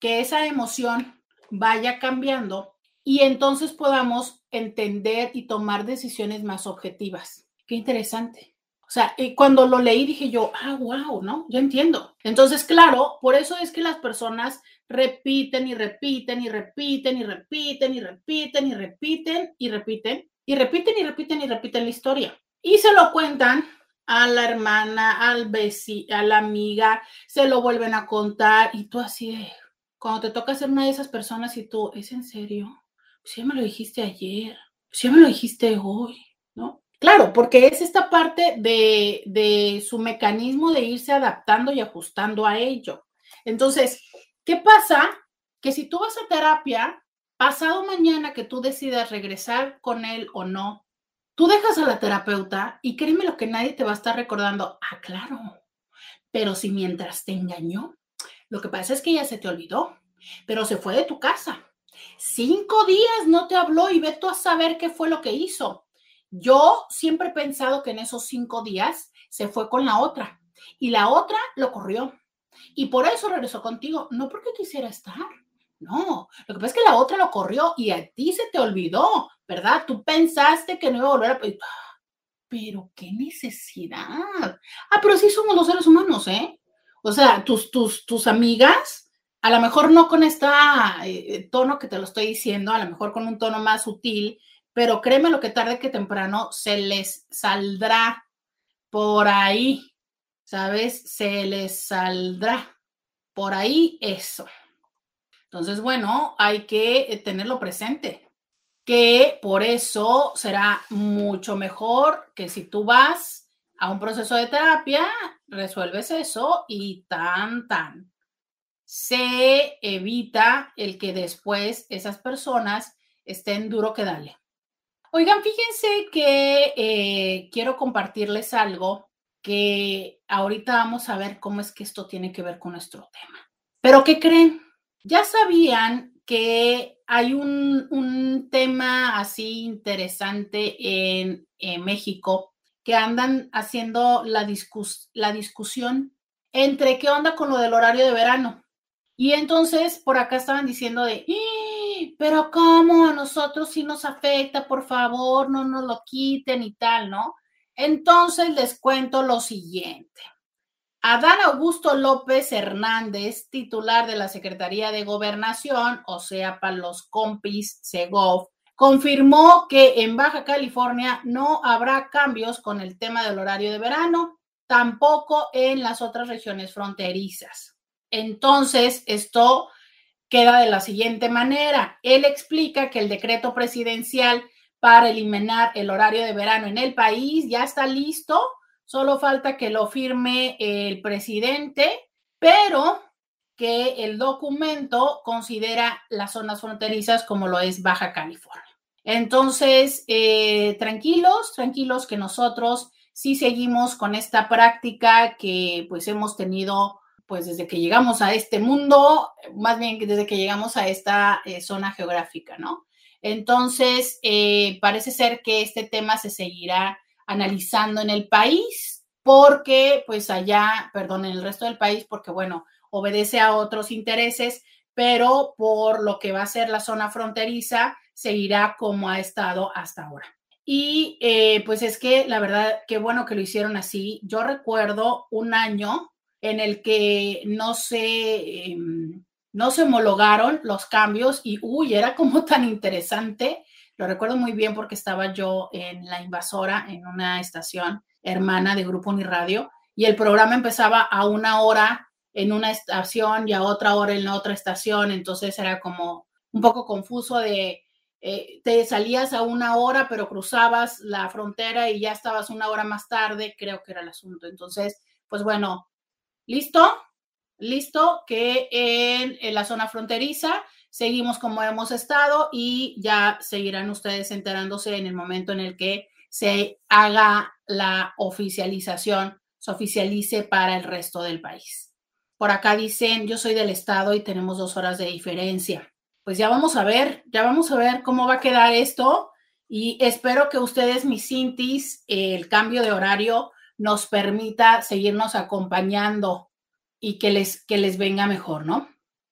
que esa emoción vaya cambiando y entonces podamos entender y tomar decisiones más objetivas. Qué interesante. O sea, cuando lo leí dije yo, ah, wow, ¿no? Ya entiendo. Entonces, claro, por eso es que las personas repiten y repiten y repiten y repiten y repiten y repiten y repiten y repiten y repiten y repiten la historia. Y se lo cuentan a la hermana, al vecino, a la amiga, se lo vuelven a contar y tú así cuando te toca ser una de esas personas y tú, ¿es en serio? Pues ya me lo dijiste ayer, pues ya me lo dijiste hoy, ¿no? Claro, porque es esta parte de, de su mecanismo de irse adaptando y ajustando a ello. Entonces, ¿qué pasa? Que si tú vas a terapia, pasado mañana que tú decidas regresar con él o no, tú dejas a la terapeuta y créeme lo que nadie te va a estar recordando. Ah, claro. Pero si mientras te engañó, lo que pasa es que ya se te olvidó, pero se fue de tu casa. Cinco días no te habló y ve tú a saber qué fue lo que hizo. Yo siempre he pensado que en esos cinco días se fue con la otra y la otra lo corrió. Y por eso regresó contigo, no porque quisiera estar. No, lo que pasa es que la otra lo corrió y a ti se te olvidó, ¿verdad? Tú pensaste que no iba a volver a... Pero qué necesidad. Ah, pero sí somos los seres humanos, ¿eh? O sea, tus, tus, tus amigas, a lo mejor no con este tono que te lo estoy diciendo, a lo mejor con un tono más sutil, pero créeme lo que tarde que temprano se les saldrá por ahí, ¿sabes? Se les saldrá por ahí eso. Entonces, bueno, hay que eh, tenerlo presente, que por eso será mucho mejor que si tú vas a un proceso de terapia, resuelves eso y tan, tan. Se evita el que después esas personas estén duro que dale. Oigan, fíjense que eh, quiero compartirles algo que ahorita vamos a ver cómo es que esto tiene que ver con nuestro tema. Pero ¿qué creen? Ya sabían que hay un, tema así interesante en, México que andan haciendo la, la discusión entre qué onda con lo del horario de verano. Y entonces por acá estaban diciendo de, pero ¿cómo a nosotros sí nos afecta? Por favor, no nos lo quiten y tal, ¿no? Entonces les cuento lo siguiente. Adán Augusto López Hernández, titular de la Secretaría de Gobernación, o sea, para los compis Segov, confirmó que en Baja California no habrá cambios con el tema del horario de verano, tampoco en las otras regiones fronterizas. Entonces, esto queda de la siguiente manera. Él explica que el decreto presidencial para eliminar el horario de verano en el país ya está listo Solo falta que lo firme el presidente, pero que el documento considera las zonas fronterizas como lo es Baja California. Entonces, eh, tranquilos, tranquilos que nosotros sí seguimos con esta práctica que pues hemos tenido pues desde que llegamos a este mundo, más bien desde que llegamos a esta eh, zona geográfica, ¿no? Entonces, eh, parece ser que este tema se seguirá analizando en el país, porque pues allá, perdón, en el resto del país, porque bueno, obedece a otros intereses, pero por lo que va a ser la zona fronteriza, seguirá como ha estado hasta ahora. Y eh, pues es que la verdad, qué bueno que lo hicieron así. Yo recuerdo un año en el que no se, em, no se homologaron los cambios y, uy, era como tan interesante lo recuerdo muy bien porque estaba yo en La Invasora, en una estación hermana de Grupo Uniradio, y el programa empezaba a una hora en una estación y a otra hora en la otra estación, entonces era como un poco confuso de, eh, te salías a una hora, pero cruzabas la frontera y ya estabas una hora más tarde, creo que era el asunto. Entonces, pues bueno, listo, listo, que en, la zona fronteriza seguimos como hemos estado y ya seguirán ustedes enterándose en el momento en el que se haga la oficialización, se oficialice para el resto del país. Por acá dicen, yo soy del estado y tenemos dos horas de diferencia. Pues ya vamos a ver, ya vamos a ver cómo va a quedar esto y espero que ustedes, mis cintis, el cambio de horario nos permita seguirnos acompañando y que les, que les venga mejor, ¿no?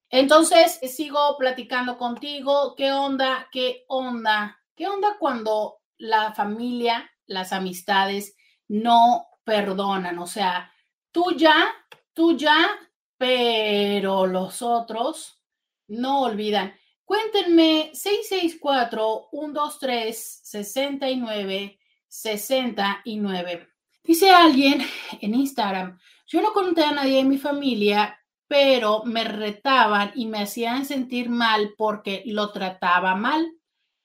Entonces, sigo platicando contigo. ¿Qué onda? ¿Qué onda? ¿Qué onda cuando la familia, las amistades no perdonan? O sea, tú ya, tú ya, pero los otros no olvidan. Cuéntenme 664-123-69-69. Dice alguien en Instagram, yo no conté a nadie de mi familia, pero me retaban y me hacían sentir mal porque lo trataba mal.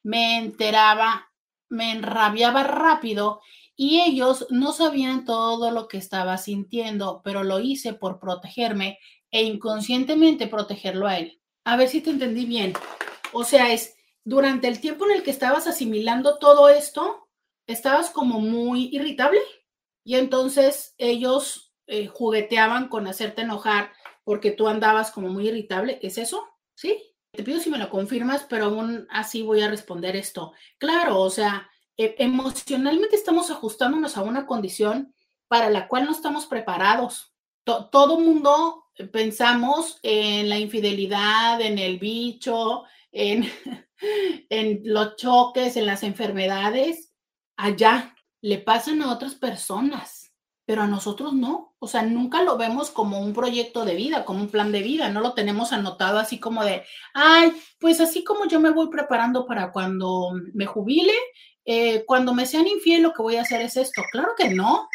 Me enteraba, me enrabiaba rápido y ellos no sabían todo lo que estaba sintiendo, pero lo hice por protegerme e inconscientemente protegerlo a él. A ver si te entendí bien. O sea, es durante el tiempo en el que estabas asimilando todo esto, estabas como muy irritable y entonces ellos eh, jugueteaban con hacerte enojar porque tú andabas como muy irritable. ¿Es eso? ¿Sí? Te pido si me lo confirmas, pero aún así voy a responder esto. Claro, o sea, e, emocionalmente estamos ajustándonos a una condición para la cual no estamos preparados. todo mundo pensamos en la infidelidad, en el bicho, en, en los choques, en las enfermedades. Allá le pasan a otras personas pero a nosotros no. O sea, nunca lo vemos como un proyecto de vida, como un plan de vida, no lo tenemos anotado así como de, ay, pues así como yo me voy preparando para cuando me jubile, eh, cuando me sean infiel, lo que voy a hacer es esto. Claro que no.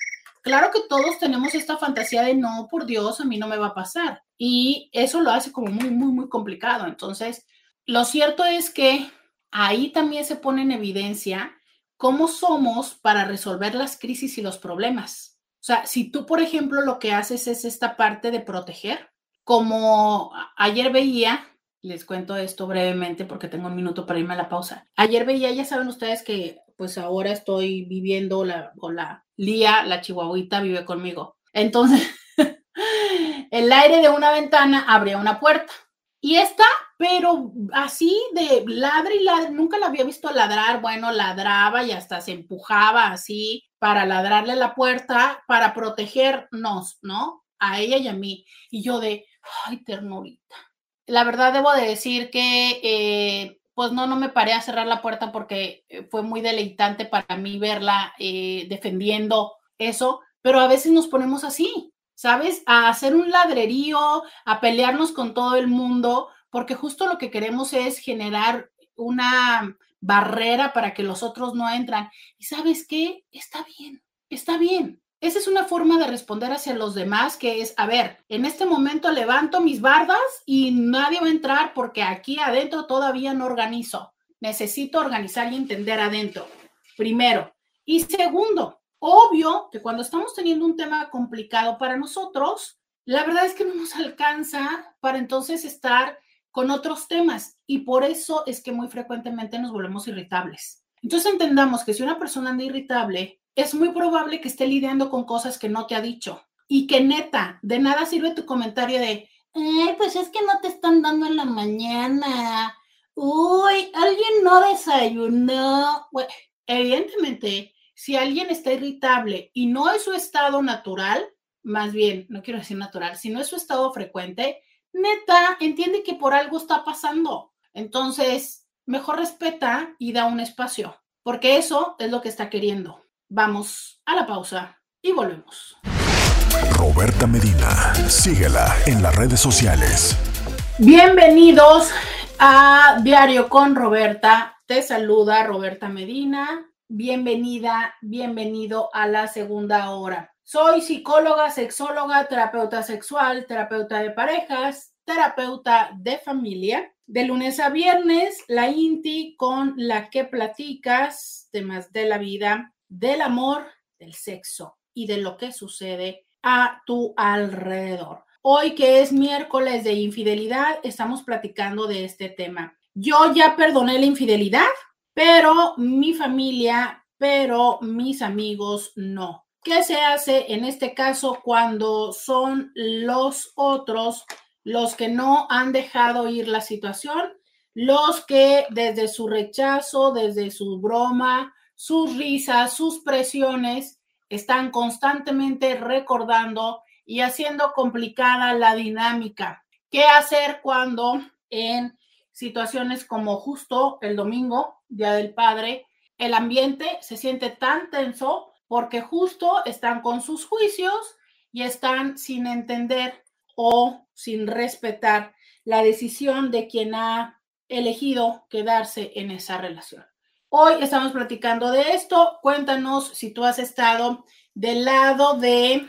Claro que todos tenemos esta fantasía de no, por Dios, a mí no me va a pasar. Y eso lo hace como muy, muy, muy complicado. Entonces, lo cierto es que ahí también se pone en evidencia cómo somos para resolver las crisis y los problemas. O sea, si tú, por ejemplo, lo que haces es esta parte de proteger, como ayer veía, les cuento esto brevemente porque tengo un minuto para irme a la pausa. Ayer veía, ya saben ustedes que pues ahora estoy viviendo la, o la Lía, la chihuahuita, vive conmigo. Entonces, el aire de una ventana abría una puerta. Y esta, pero así de ladra y ladra, nunca la había visto ladrar, bueno, ladraba y hasta se empujaba así para ladrarle la puerta, para protegernos, ¿no? A ella y a mí. Y yo de, ay, ternurita. La verdad debo de decir que, eh, pues no, no me paré a cerrar la puerta porque eh, fue muy deleitante para mí verla eh, defendiendo eso, pero a veces nos ponemos así, ¿sabes? A hacer un ladrerío, a pelearnos con todo el mundo, porque justo lo que queremos es generar una barrera para que los otros no entran. Y sabes qué? Está bien, está bien. Esa es una forma de responder hacia los demás, que es, a ver, en este momento levanto mis bardas y nadie va a entrar porque aquí adentro todavía no organizo. Necesito organizar y entender adentro, primero. Y segundo, obvio que cuando estamos teniendo un tema complicado para nosotros, la verdad es que no nos alcanza para entonces estar con otros temas y por eso es que muy frecuentemente nos volvemos irritables. Entonces entendamos que si una persona anda irritable, es muy probable que esté lidiando con cosas que no te ha dicho y que neta, de nada sirve tu comentario de, pues es que no te están dando en la mañana. Uy, alguien no desayunó. evidentemente, si alguien está irritable y no es su estado natural, más bien, no quiero decir natural, si no es su estado frecuente, neta, entiende que por algo está pasando. Entonces, mejor respeta y da un espacio, porque eso es lo que está queriendo. Vamos a la pausa y volvemos. Roberta Medina, síguela en las redes sociales. Bienvenidos a Diario con Roberta. Te saluda Roberta Medina. Bienvenida, bienvenido a la segunda hora. Soy psicóloga, sexóloga, terapeuta sexual, terapeuta de parejas, terapeuta de familia. De lunes a viernes, la INTI con la que platicas temas de la vida, del amor, del sexo y de lo que sucede a tu alrededor. Hoy que es miércoles de infidelidad, estamos platicando de este tema. Yo ya perdoné la infidelidad, pero mi familia pero mis amigos no. ¿Qué se hace en este caso cuando son los otros los que no han dejado ir la situación? Los que desde su rechazo, desde su broma, sus risas, sus presiones, están constantemente recordando y haciendo complicada la dinámica. ¿Qué hacer cuando en situaciones como justo el domingo, Día del Padre, el ambiente se siente tan tenso porque justo están con sus juicios y están sin entender o sin respetar la decisión de quien ha elegido quedarse en esa relación. Hoy estamos platicando de esto. Cuéntanos si tú has estado del lado de,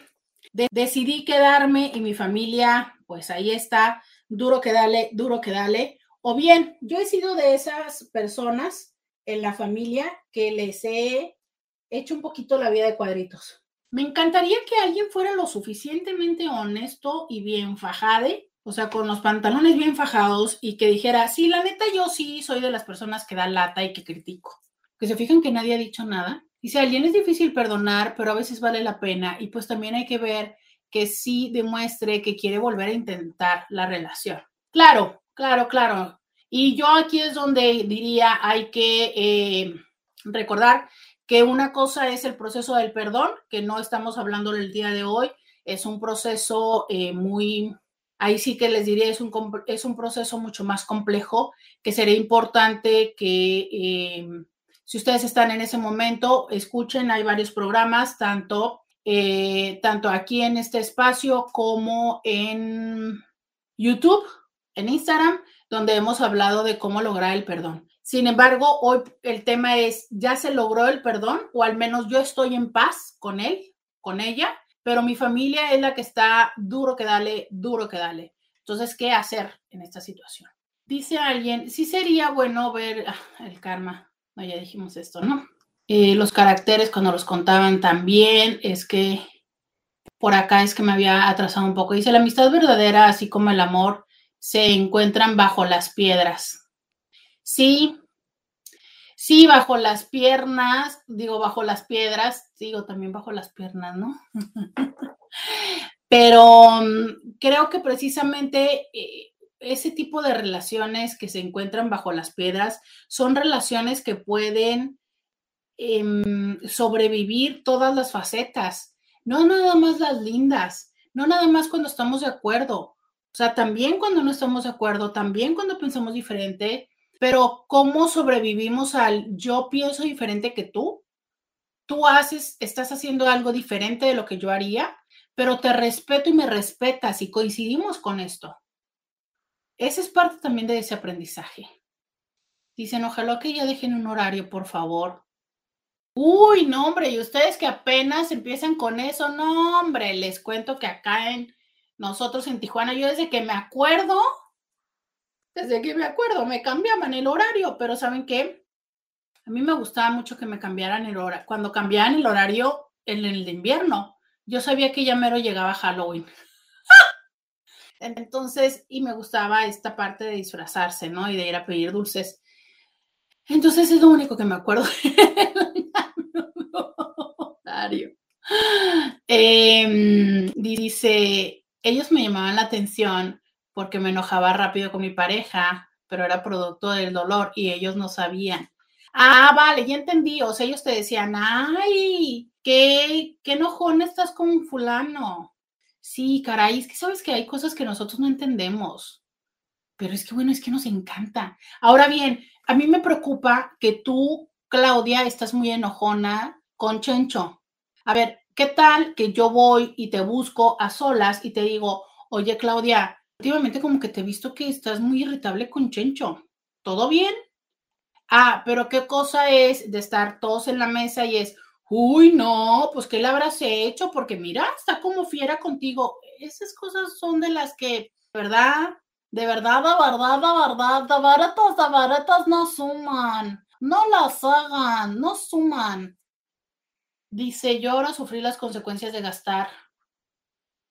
de decidí quedarme y mi familia, pues ahí está, duro que dale, duro que dale. O bien, yo he sido de esas personas en la familia que les he hecho un poquito la vida de cuadritos. Me encantaría que alguien fuera lo suficientemente honesto y bien fajade, o sea, con los pantalones bien fajados y que dijera, sí, la neta, yo sí soy de las personas que da lata y que critico. Que se fijan que nadie ha dicho nada. Y si alguien es difícil perdonar, pero a veces vale la pena. Y pues también hay que ver que sí demuestre que quiere volver a intentar la relación. Claro, claro, claro. Y yo aquí es donde diría, hay que eh, recordar que una cosa es el proceso del perdón, que no estamos hablando el día de hoy, es un proceso eh, muy, ahí sí que les diría, es un, es un proceso mucho más complejo, que sería importante que eh, si ustedes están en ese momento, escuchen, hay varios programas, tanto, tanto aquí en este espacio como en YouTube, en Instagram, donde hemos hablado de cómo lograr el perdón. Sin embargo, hoy el tema es, ¿ya se logró el perdón? O al menos yo estoy en paz con él, con ella, pero mi familia es la que está duro que dale, duro que dale. Entonces, ¿qué hacer en esta situación? Dice alguien, sí sería bueno ver ah, el karma. No, ya dijimos esto, ¿no? Eh, los caracteres cuando los contaban también, es que por acá es que me había atrasado un poco. Dice, la amistad verdadera, así como el amor, se encuentran bajo las piedras. Sí, sí, bajo las piernas, digo bajo las piedras, digo también bajo las piernas, ¿no? Pero mm, creo que precisamente eh, ese tipo de relaciones que se encuentran bajo las piedras son relaciones que pueden em, sobrevivir todas las facetas, no nada más las lindas, no nada más cuando estamos de acuerdo, sea, también cuando no estamos de acuerdo, también cuando pensamos diferente, pero ¿cómo sobrevivimos al yo pienso diferente que tú? Tú haces, estás haciendo algo diferente de lo que yo haría, pero te respeto y me respetas y coincidimos con esto. Esa es parte también de ese aprendizaje. Dicen, ojalá que ya dejen un horario, por favor. Uy, no, hombre, y ustedes que apenas empiezan con eso, no, hombre, les cuento que acá en nosotros en Tijuana, yo desde que me acuerdo, desde que me acuerdo, me cambiaban el horario, pero ¿saben qué? A mí me gustaba mucho que me cambiaran el horario. Cuando cambiaban el horario en el de invierno, yo sabía que ya mero llegaba Halloween. Entonces, y me gustaba esta parte de disfrazarse, ¿no? Y de ir a pedir dulces. Entonces es lo único que me acuerdo. eh, dice, ellos me llamaban la atención porque me enojaba rápido con mi pareja, pero era producto del dolor y ellos no sabían. Ah, vale, ya entendí. O sea, ellos te decían, ay, qué, qué enojón estás con fulano. Sí, caray, es que sabes que hay cosas que nosotros no entendemos. Pero es que bueno, es que nos encanta. Ahora bien, a mí me preocupa que tú, Claudia, estás muy enojona con Chencho. A ver, ¿qué tal que yo voy y te busco a solas y te digo, oye, Claudia, últimamente como que te he visto que estás muy irritable con Chencho. ¿Todo bien? Ah, pero qué cosa es de estar todos en la mesa y es, uy, no, pues qué le habrás hecho, porque mira, está como fiera contigo. Esas cosas son de las que, ¿verdad? De verdad, de verdad, de verdad, de baratas, de baratas no suman. No las hagan, no suman. Dice, ahora sufrí las consecuencias de gastar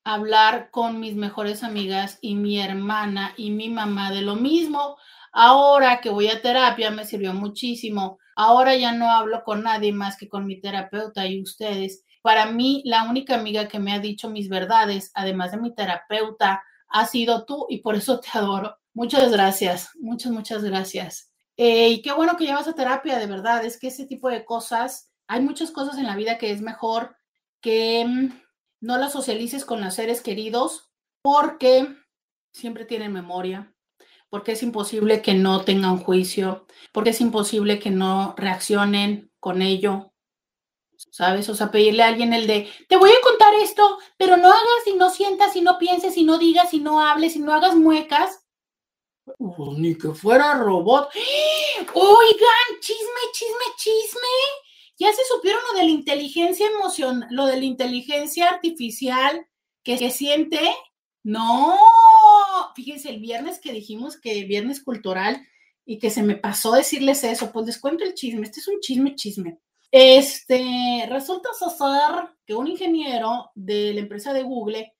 hablar con mis mejores amigas y mi hermana y mi mamá de lo mismo. Ahora que voy a terapia me sirvió muchísimo. Ahora ya no hablo con nadie más que con mi terapeuta y ustedes. Para mí, la única amiga que me ha dicho mis verdades, además de mi terapeuta, ha sido tú y por eso te adoro. Muchas gracias, muchas, muchas gracias. Eh, y qué bueno que llevas a terapia, de verdad. Es que ese tipo de cosas, hay muchas cosas en la vida que es mejor que mm, no las socialices con los seres queridos porque siempre tienen memoria, porque es imposible que no tengan juicio, porque es imposible que no reaccionen con ello, ¿sabes? O sea, pedirle a alguien el de, te voy a contar esto, pero no hagas y no sientas y no pienses y no digas y no hables y no hagas muecas. ni que fuera robot. Oigan, chisme, chisme, chisme. Ya se supieron lo de la inteligencia emocional, lo de la inteligencia artificial que, que siente. No, fíjense, el viernes que dijimos que viernes cultural y que se me pasó decirles eso, pues les cuento el chisme. Este es un chisme, chisme. Este, resulta ser que un ingeniero de la empresa de Google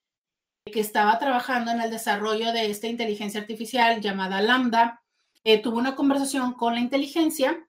que estaba trabajando en el desarrollo de esta inteligencia artificial llamada Lambda, eh, tuvo una conversación con la inteligencia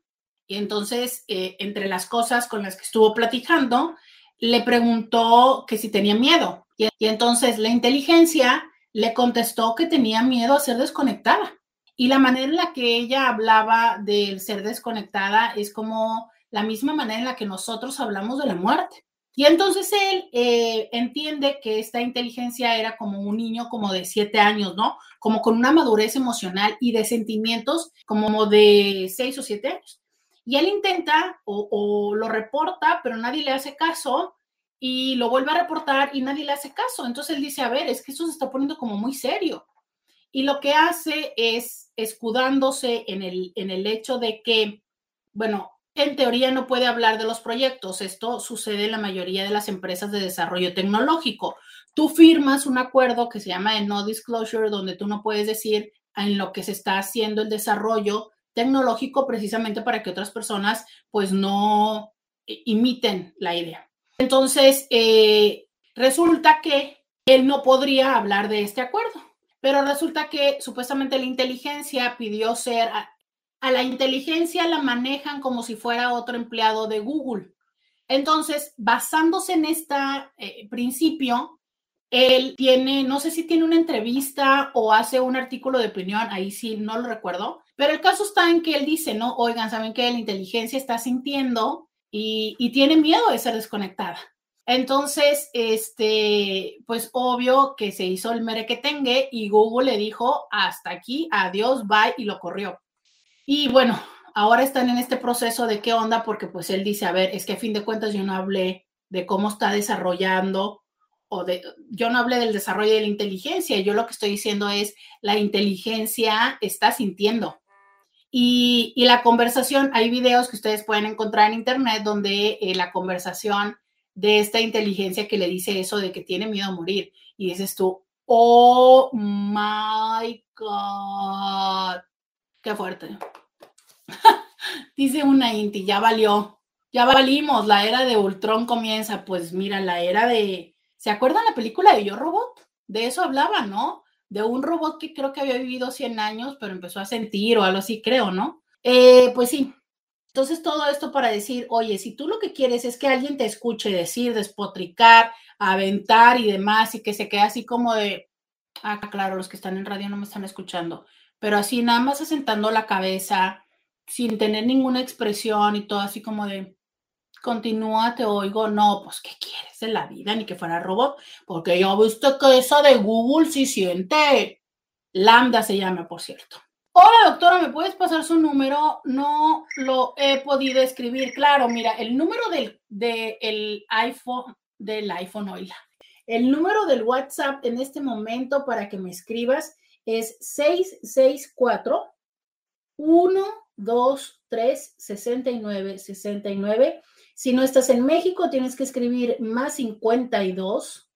y entonces, eh, entre las cosas con las que estuvo platicando, le preguntó que si tenía miedo. Y, entonces la inteligencia le contestó que tenía miedo a ser desconectada. Y la manera en la que ella hablaba del ser desconectada es como la misma manera en la que nosotros hablamos de la muerte. Y entonces él eh, entiende que esta inteligencia era como un niño como de siete años, ¿no? Como con una madurez emocional y de sentimientos como de seis o siete años. Y él intenta o, lo reporta, pero nadie le hace caso y lo vuelve a reportar y nadie le hace caso. Entonces él dice, a ver, es que eso se está poniendo como muy serio. Y lo que hace es escudándose en el, en el hecho de que, bueno, en teoría no puede hablar de los proyectos. Esto sucede en la mayoría de las empresas de desarrollo tecnológico. Tú firmas un acuerdo que se llama de no disclosure, donde tú no puedes decir en lo que se está haciendo el desarrollo tecnológico precisamente para que otras personas pues no imiten la idea. Entonces, eh, resulta que él no podría hablar de este acuerdo, pero resulta que supuestamente la inteligencia pidió ser a la inteligencia la manejan como si fuera otro empleado de Google. Entonces, basándose en este principio, él tiene, no sé si tiene una entrevista o hace un artículo de opinión, ahí sí, no lo recuerdo, pero el caso está en que él dice, no, oigan, saben que la inteligencia está sintiendo y, y tiene miedo de ser desconectada. Entonces, este, pues obvio que se hizo el merequetengue y Google le dijo hasta aquí, adiós, bye y lo corrió. Y bueno, ahora están en este proceso de qué onda, porque pues él dice, a ver, es que a fin de cuentas yo no hablé de cómo está desarrollando o de, yo no hablé del desarrollo de la inteligencia, yo lo que estoy diciendo es, la inteligencia está sintiendo. Y, la conversación, hay videos que ustedes pueden encontrar en internet donde eh, la conversación de esta inteligencia que le dice eso de que tiene miedo a morir. Y dices tú, oh my God, qué fuerte. Dice una Inti, ya valió, ya valimos, la era de Ultron comienza. Pues mira, la era de. ¿Se acuerdan la película de Yo Robot? De eso hablaba, ¿no? De un robot que creo que había vivido 100 años, pero empezó a sentir o algo así, creo, ¿no? Eh, pues sí. Entonces, todo esto para decir, oye, si tú lo que quieres es que alguien te escuche decir, despotricar, aventar y demás, y que se quede así como de, ah, claro, los que están en radio no me están escuchando, pero así nada más asentando la cabeza, sin tener ninguna expresión y todo así como de, continúa, te oigo, no, pues, ¿qué quieres de la vida? Ni que fuera robot, porque ya viste que esa de Google sí siente. Lambda se llama, por cierto. Hola, doctora, ¿me puedes pasar su número? No lo he podido escribir. Claro, mira, el número del de el iPhone, del iPhone, oíla. El número del WhatsApp en este momento para que me escribas es 664 1 2, 3, 69, 69. Si no estás en México, tienes que escribir más 52,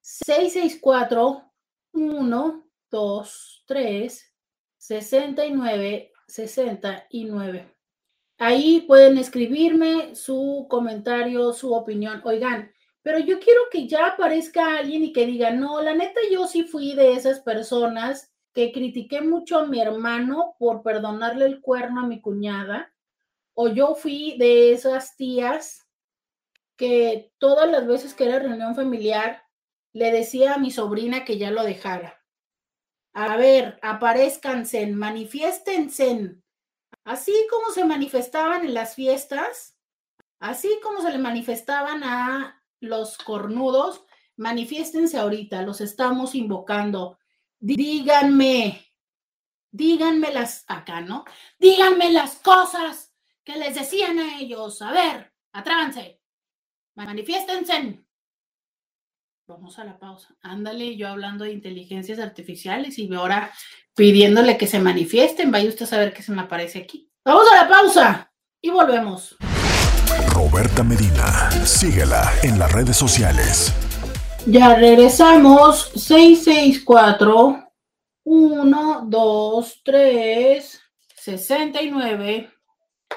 664, 1, 2, 3, 69, 69. Ahí pueden escribirme su comentario, su opinión. Oigan, pero yo quiero que ya aparezca alguien y que diga, no, la neta, yo sí fui de esas personas que critiqué mucho a mi hermano por perdonarle el cuerno a mi cuñada, o yo fui de esas tías que todas las veces que era reunión familiar le decía a mi sobrina que ya lo dejara. A ver, aparezcanse, manifiéstense. Así como se manifestaban en las fiestas, así como se le manifestaban a los cornudos, manifiéstense ahorita, los estamos invocando. Díganme, díganme las, acá, ¿no? Díganme las cosas que les decían a ellos. A ver, atrábanse, manifiéstense. Vamos a la pausa. Ándale, yo hablando de inteligencias artificiales y ahora pidiéndole que se manifiesten. Vaya usted a saber qué se me aparece aquí. Vamos a la pausa y volvemos. Roberta Medina, síguela en las redes sociales. Ya regresamos. 664 1, 2, 3, 69,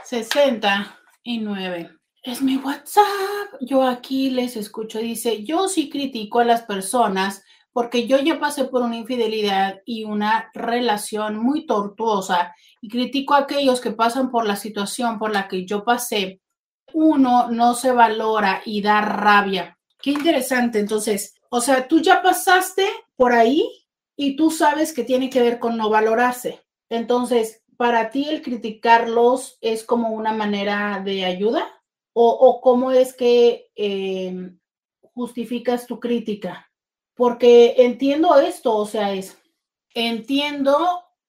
69 es mi WhatsApp. Yo aquí les escucho, dice, yo sí critico a las personas porque yo ya pasé por una infidelidad y una relación muy tortuosa y critico a aquellos que pasan por la situación por la que yo pasé. Uno no se valora y da rabia. Qué interesante. Entonces, o sea, tú ya pasaste por ahí y tú sabes que tiene que ver con no valorarse. Entonces, para ti el criticarlos es como una manera de ayuda o, cómo es que em, justificas tu crítica. Porque entiendo esto, o sea, es, entiendo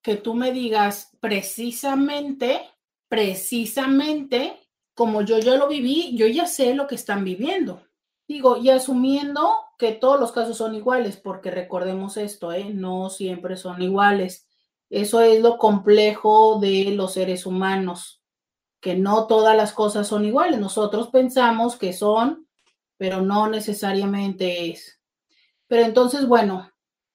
que tú me digas precisamente, precisamente, como yo ya lo viví, yo ya sé lo que están viviendo. Digo, y asumiendo que todos los casos son iguales, porque recordemos esto, ¿eh? no siempre son iguales. Eso es lo complejo de los seres humanos que no todas las cosas son iguales. Nosotros pensamos que son, pero no necesariamente es. Pero entonces, bueno,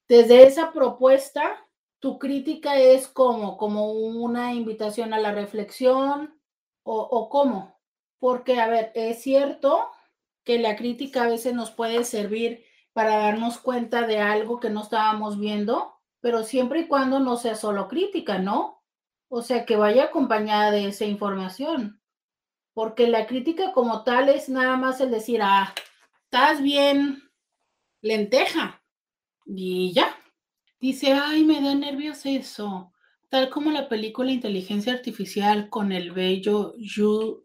desde esa propuesta, tu crítica es como, como una invitación a la reflexión o, o cómo. Porque, a ver, es cierto que la crítica a veces nos puede servir para darnos cuenta de algo que no estábamos viendo, pero siempre y cuando no sea solo crítica, ¿no? O sea, que vaya acompañada de esa información. Porque la crítica como tal es nada más el decir, ah, estás bien lenteja. Y ya. Dice, ay, me da nervios eso. Tal como la película Inteligencia Artificial con el bello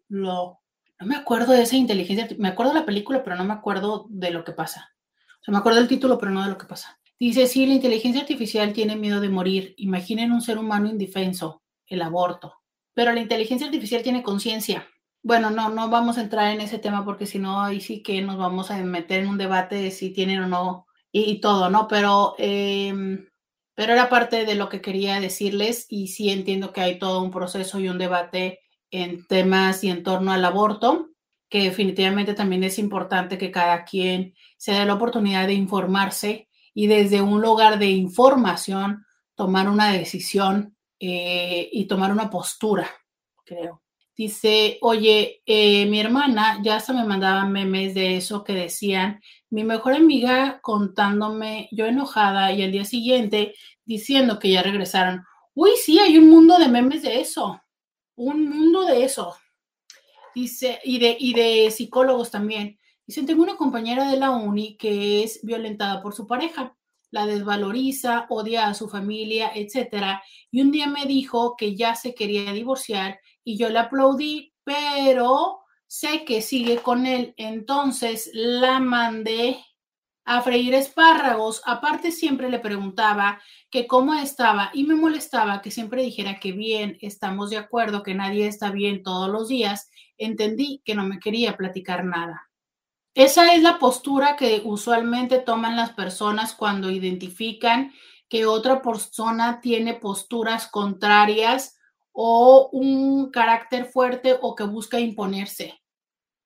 Lo. No me acuerdo de esa inteligencia. Me acuerdo de la película, pero no me acuerdo de lo que pasa. O sea, me acuerdo del título, pero no de lo que pasa. Dice, sí, la inteligencia artificial tiene miedo de morir. Imaginen un ser humano indefenso, el aborto. Pero la inteligencia artificial tiene conciencia. Bueno, no, no vamos a entrar en ese tema porque si no, ahí sí que nos vamos a meter en un debate de si tienen o no y, todo, ¿no? Pero, em, pero era parte de lo que quería decirles y sí entiendo que hay todo un proceso y un debate en temas y en torno al aborto, que definitivamente también es importante que cada quien se dé la oportunidad de informarse y desde un lugar de información tomar una decisión eh, y tomar una postura, creo. Dice, oye, eh, mi hermana ya se me mandaba memes de eso que decían, mi mejor amiga contándome, yo enojada y al día siguiente diciendo que ya regresaron. Uy, sí, hay un mundo de memes de eso, un mundo de eso. Dice, y de, y de psicólogos también. Dicen, tengo una compañera de la uni que es violentada por su pareja la desvaloriza, odia a su familia, etcétera. Y un día me dijo que ya se quería divorciar y yo le aplaudí, pero sé que sigue con él. Entonces la mandé a freír espárragos. Aparte siempre le preguntaba que cómo estaba y me molestaba que siempre dijera que bien, estamos de acuerdo, que nadie está bien todos los días. Entendí que no me quería platicar nada. Esa es la postura que usualmente toman las personas cuando identifican que otra persona tiene posturas contrarias o un carácter fuerte o que busca imponerse.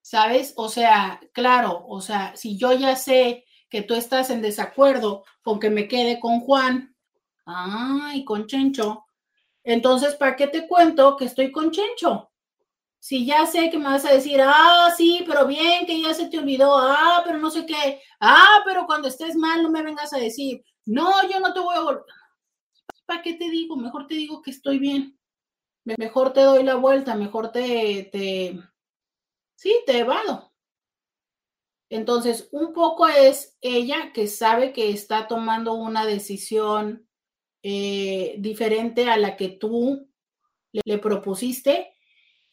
¿Sabes? O sea, claro, o sea, si yo ya sé que tú estás en desacuerdo con que me quede con Juan, ay, con Chencho, entonces, ¿para qué te cuento que estoy con Chencho? Si ya sé que me vas a decir, ah, sí, pero bien, que ya se te olvidó, ah, pero no sé qué, ah, pero cuando estés mal no me vengas a decir, no, yo no te voy a volver. ¿Para qué te digo? Mejor te digo que estoy bien. mejor te doy la vuelta, mejor te, te, sí, te evado. Entonces, un poco es ella que sabe que está tomando una decisión eh, diferente a la que tú le, le, propusiste.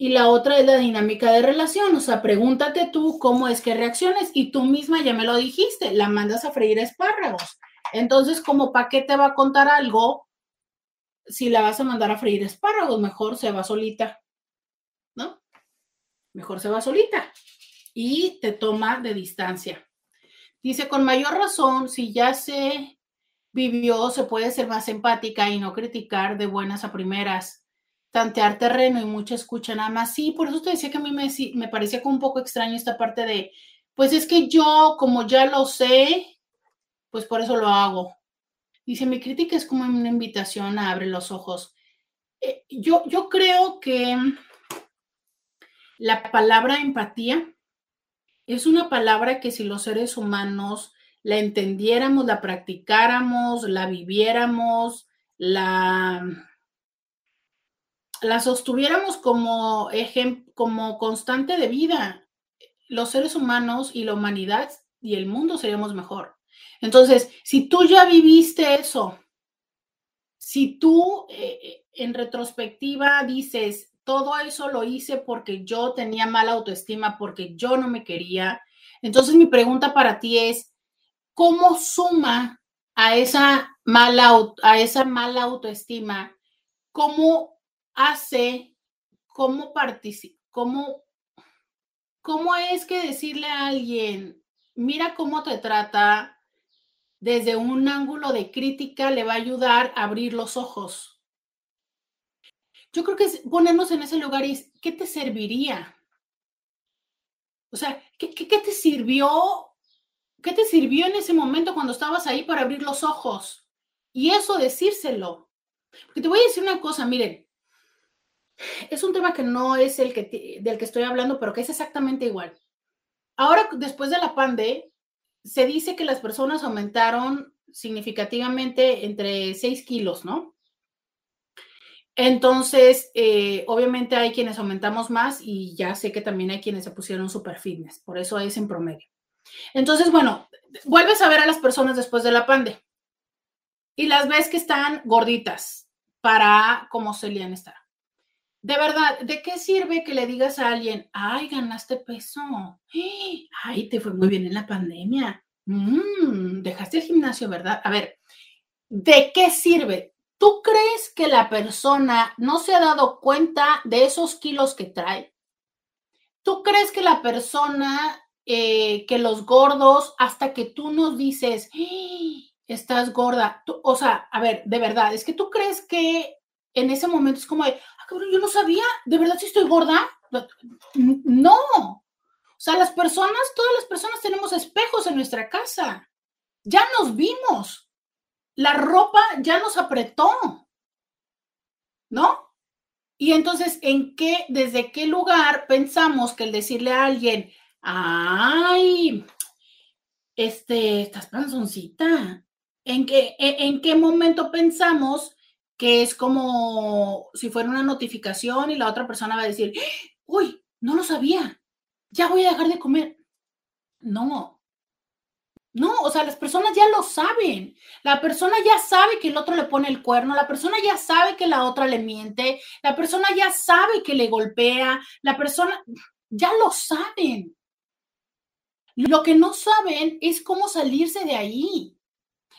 Y la otra es la dinámica de relación. O sea, pregúntate tú cómo es que reacciones y tú misma ya me lo dijiste, la mandas a freír espárragos. Entonces, como para qué te va a contar algo si la vas a mandar a freír espárragos, mejor se va solita, ¿no? Mejor se va solita y te toma de distancia. Dice, con mayor razón, si ya se vivió, se puede ser más empática y no criticar de buenas a primeras, tantear terreno y mucha escucha nada más. Sí, por eso te decía que a mí me, me parecía como un poco extraño esta parte de, pues es que yo, como ya lo sé, pues por eso lo hago. Dice, mi crítica es como una invitación a abrir los ojos. Eh, yo, yo creo que la palabra empatía es una palabra que si los seres humanos la entendiéramos, la practicáramos, la viviéramos, la, la sostuviéramos como, como constante de vida, los seres humanos y la humanidad y el mundo seríamos mejor. Entonces, si tú ya viviste eso, si tú eh, en retrospectiva dices, todo eso lo hice porque yo tenía mala autoestima, porque yo no me quería, entonces mi pregunta para ti es, ¿cómo suma a esa mala, a esa mala autoestima? ¿Cómo hace, cómo participa, cómo, cómo es que decirle a alguien, mira cómo te trata, desde un ángulo de crítica le va a ayudar a abrir los ojos. Yo creo que ponernos en ese lugar y ¿qué te serviría? O sea, ¿qué, te sirvió? ¿Qué te sirvió en ese momento cuando estabas ahí para abrir los ojos? Y eso decírselo. Porque te voy a decir una cosa, miren, es un tema que no es el que, del que estoy hablando, pero que es exactamente igual. Ahora, después de la pandemia, se dice que las personas aumentaron significativamente entre 6 kilos, ¿no? Entonces, eh, obviamente hay quienes aumentamos más y ya sé que también hay quienes se pusieron super fitness, por eso es en promedio. Entonces, bueno, vuelves a ver a las personas después de la pandemia y las ves que están gorditas para como solían estar. De verdad, ¿de qué sirve que le digas a alguien, ay, ganaste peso? Ay, te fue muy bien en la pandemia. Mm, dejaste el gimnasio, ¿verdad? A ver, ¿de qué sirve? ¿Tú crees que la persona no se ha dado cuenta de esos kilos que trae? ¿Tú crees que la persona, eh, que los gordos, hasta que tú nos dices, estás gorda, o sea, a ver, de verdad, es que tú crees que en ese momento es como de, ah, yo no sabía, ¿de verdad si estoy gorda? No. O sea, las personas, todas las personas tenemos espejos en nuestra casa. Ya nos vimos. La ropa ya nos apretó. ¿No? Y entonces, ¿en qué, desde qué lugar pensamos que el decirle a alguien, ay, este, estás panzoncita? ¿En qué, en qué momento pensamos que es como si fuera una notificación y la otra persona va a decir, uy, no lo sabía, ya voy a dejar de comer. No, no, o sea, las personas ya lo saben. La persona ya sabe que el otro le pone el cuerno, la persona ya sabe que la otra le miente, la persona ya sabe que le golpea, la persona ya lo saben. Lo que no saben es cómo salirse de ahí.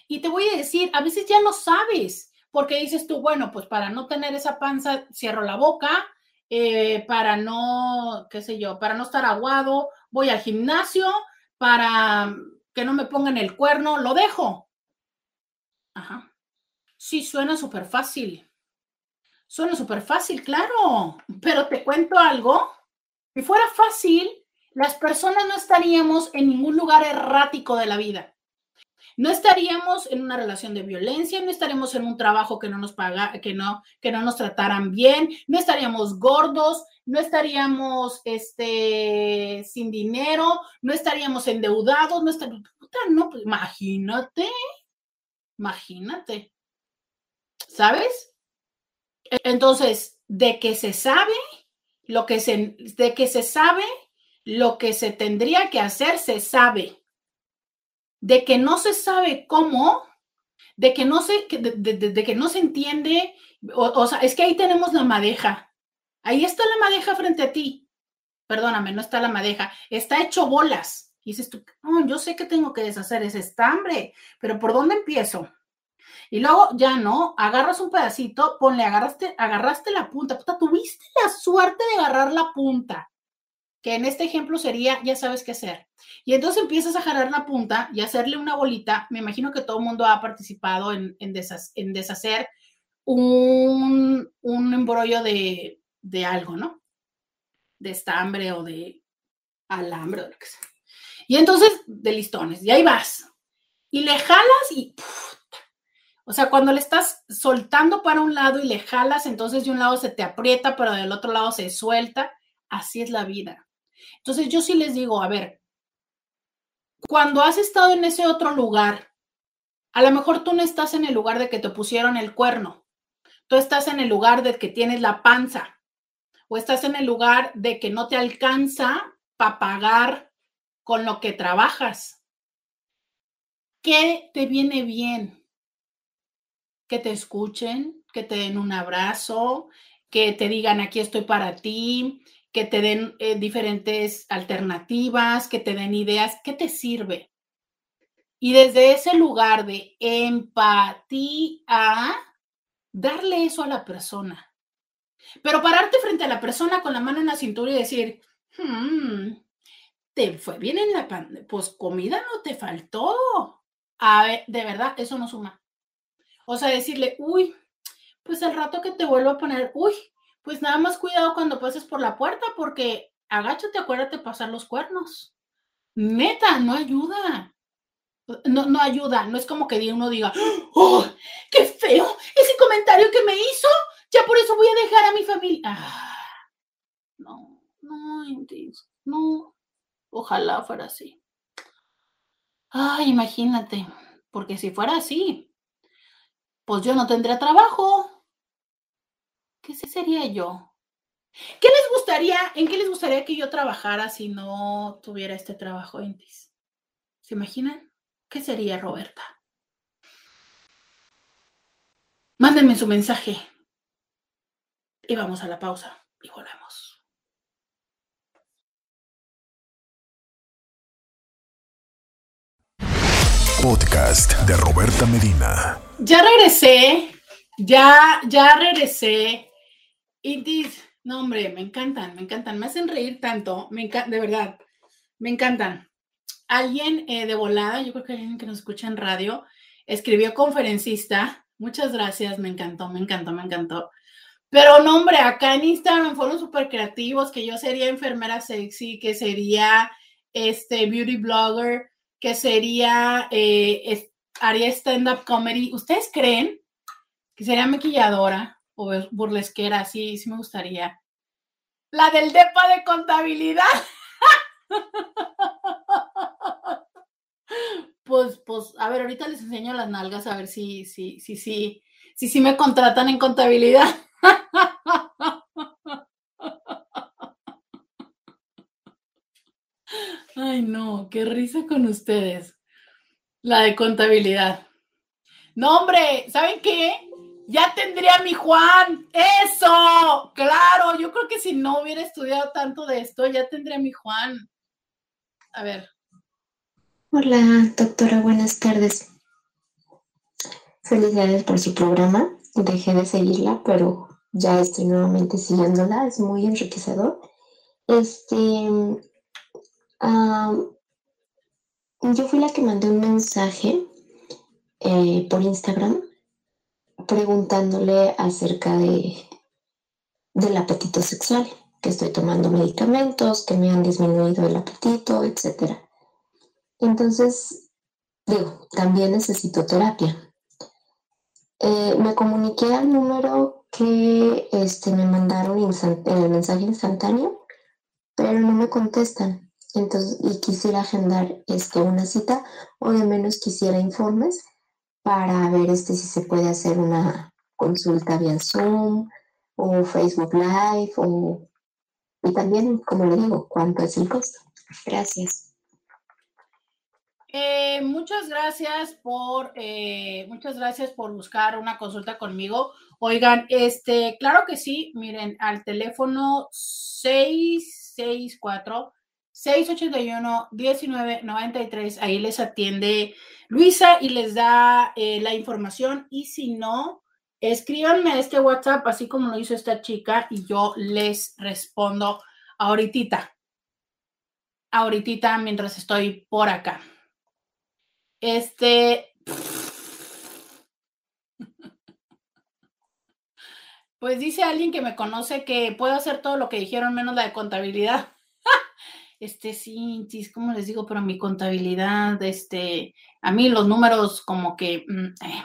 Y te voy a decir, a veces ya lo sabes, porque dices tú, bueno, pues para no tener esa panza, cierro la boca, eh, para no, qué sé yo, para no estar aguado, voy al gimnasio, para que no me pongan el cuerno, lo dejo. Ajá. Sí, suena súper fácil. Suena súper fácil, claro, pero te cuento algo. Si fuera fácil, las personas no estaríamos en ningún lugar errático de la vida no estaríamos en una relación de violencia, no estaríamos en un trabajo que no nos paga, que no, que no nos trataran bien, no estaríamos gordos, no estaríamos este, sin dinero, no estaríamos endeudados, no estaríamos, no, pues, imagínate, imagínate, ¿sabes? Entonces, de que se sabe lo que se, de que se sabe lo que se tendría que hacer, se sabe. De que no se sabe cómo, de que no se, de, que no se entiende, o, sea, es que ahí tenemos la madeja. Ahí está la madeja frente a ti. Perdóname, no está la madeja, está hecho bolas. Y dices tú, yo sé que tengo que deshacer ese estambre, pero ¿por dónde empiezo? Y luego ya no, agarras un pedacito, ponle, agarraste, agarraste la punta, puta, tuviste la suerte de agarrar la punta, que en este ejemplo sería, ya sabes qué hacer. Y entonces empiezas a jalar la punta y hacerle una bolita. Me imagino que todo el mundo ha participado en, en, deshacer un, un embrollo de, de, algo, ¿no? De estambre o de alambre o lo que sea. Y entonces, de listones, y ahí vas. Y le jalas y o sea, cuando le estás soltando para un lado y le jalas, entonces de un lado se te aprieta, pero del otro lado se suelta. Así es la vida. Entonces yo sí les digo, a ver, cuando has estado en ese otro lugar, a lo mejor tú no estás en el lugar de que te pusieron el cuerno. Tú estás en el lugar de que tienes la panza. O estás en el lugar de que no te alcanza para pagar con lo que trabajas. ¿Qué te viene bien? que te escuchen, que te den un abrazo, que te digan aquí estoy para ti, que te den eh, diferentes alternativas, que te den ideas, ¿qué te sirve? Y desde ese lugar de empatía, darle eso a la persona. Pero pararte frente a la persona con la mano en la cintura y decir, hmm, te fue bien en la pandemia, pues comida no te faltó. A ver, de verdad, eso no suma. O sea, decirle, uy, pues el rato que te vuelvo a poner, uy, pues nada más cuidado cuando pases por la puerta porque agáchate, acuérdate pasar los cuernos. Neta, no ayuda. No, no ayuda, no es como que uno diga, ¡oh, qué feo! Ese comentario que me hizo, ya por eso voy a dejar a mi familia. Ah, no, no, no. Ojalá fuera así. Ay, imagínate, porque si fuera así, pues yo no tendría trabajo. ¿Qué sería yo? ¿Qué les gustaría, en qué les gustaría que yo trabajara si no tuviera este trabajo, Intis? ¿Se imaginan? ¿Qué sería Roberta? Mándenme su mensaje. Y vamos a la pausa y volvemos. Podcast de Roberta Medina. Ya regresé, ya, ya regresé. Y no hombre, me encantan, me encantan, me hacen reír tanto, me encanta, de verdad, me encantan. Alguien eh, de volada, yo creo que alguien que nos escucha en radio, escribió conferencista. Muchas gracias, me encantó, me encantó, me encantó. Pero no, hombre, acá en Instagram fueron súper creativos, que yo sería enfermera sexy, que sería este beauty blogger, que sería, eh, haría stand-up comedy. ¿Ustedes creen que sería maquilladora o burlesquera? Sí, sí me gustaría. La del DEPA de contabilidad. Pues, pues, a ver, ahorita les enseño las nalgas a ver si, si, si, si, si, si me contratan en contabilidad. Ay, no, qué risa con ustedes. La de contabilidad. No, hombre, ¿saben qué? Ya tendría mi Juan. Eso, claro. Yo creo que si no hubiera estudiado tanto de esto, ya tendría mi Juan. A ver. Hola, doctora, buenas tardes. Felicidades por su programa. Dejé de seguirla, pero ya estoy nuevamente siguiéndola. Es muy enriquecedor. Este, yo fui la que mandé un mensaje eh, por Instagram preguntándole acerca de, del apetito sexual, que estoy tomando medicamentos, que me han disminuido el apetito, etc. Entonces, digo, también necesito terapia. Eh, me comuniqué al número que este, me mandaron en el mensaje instantáneo, pero no me contestan. Entonces, y quisiera agendar esto, una cita, o de menos quisiera informes para ver este, si se puede hacer una consulta vía Zoom, o Facebook Live, o, y también, como le digo, cuánto es el costo. Gracias. Eh, muchas gracias por, eh, muchas gracias por buscar una consulta conmigo. Oigan, este, claro que sí, miren, al teléfono 664 681 1993, ahí les atiende Luisa y les da eh, la información y si no, escríbanme a este WhatsApp, así como lo hizo esta chica, y yo les respondo ahorita, ahorita mientras estoy por acá. Este. Pues dice alguien que me conoce que puedo hacer todo lo que dijeron menos la de contabilidad. Este sí, sí, como les digo, pero mi contabilidad, este, a mí los números como que... Mm, eh.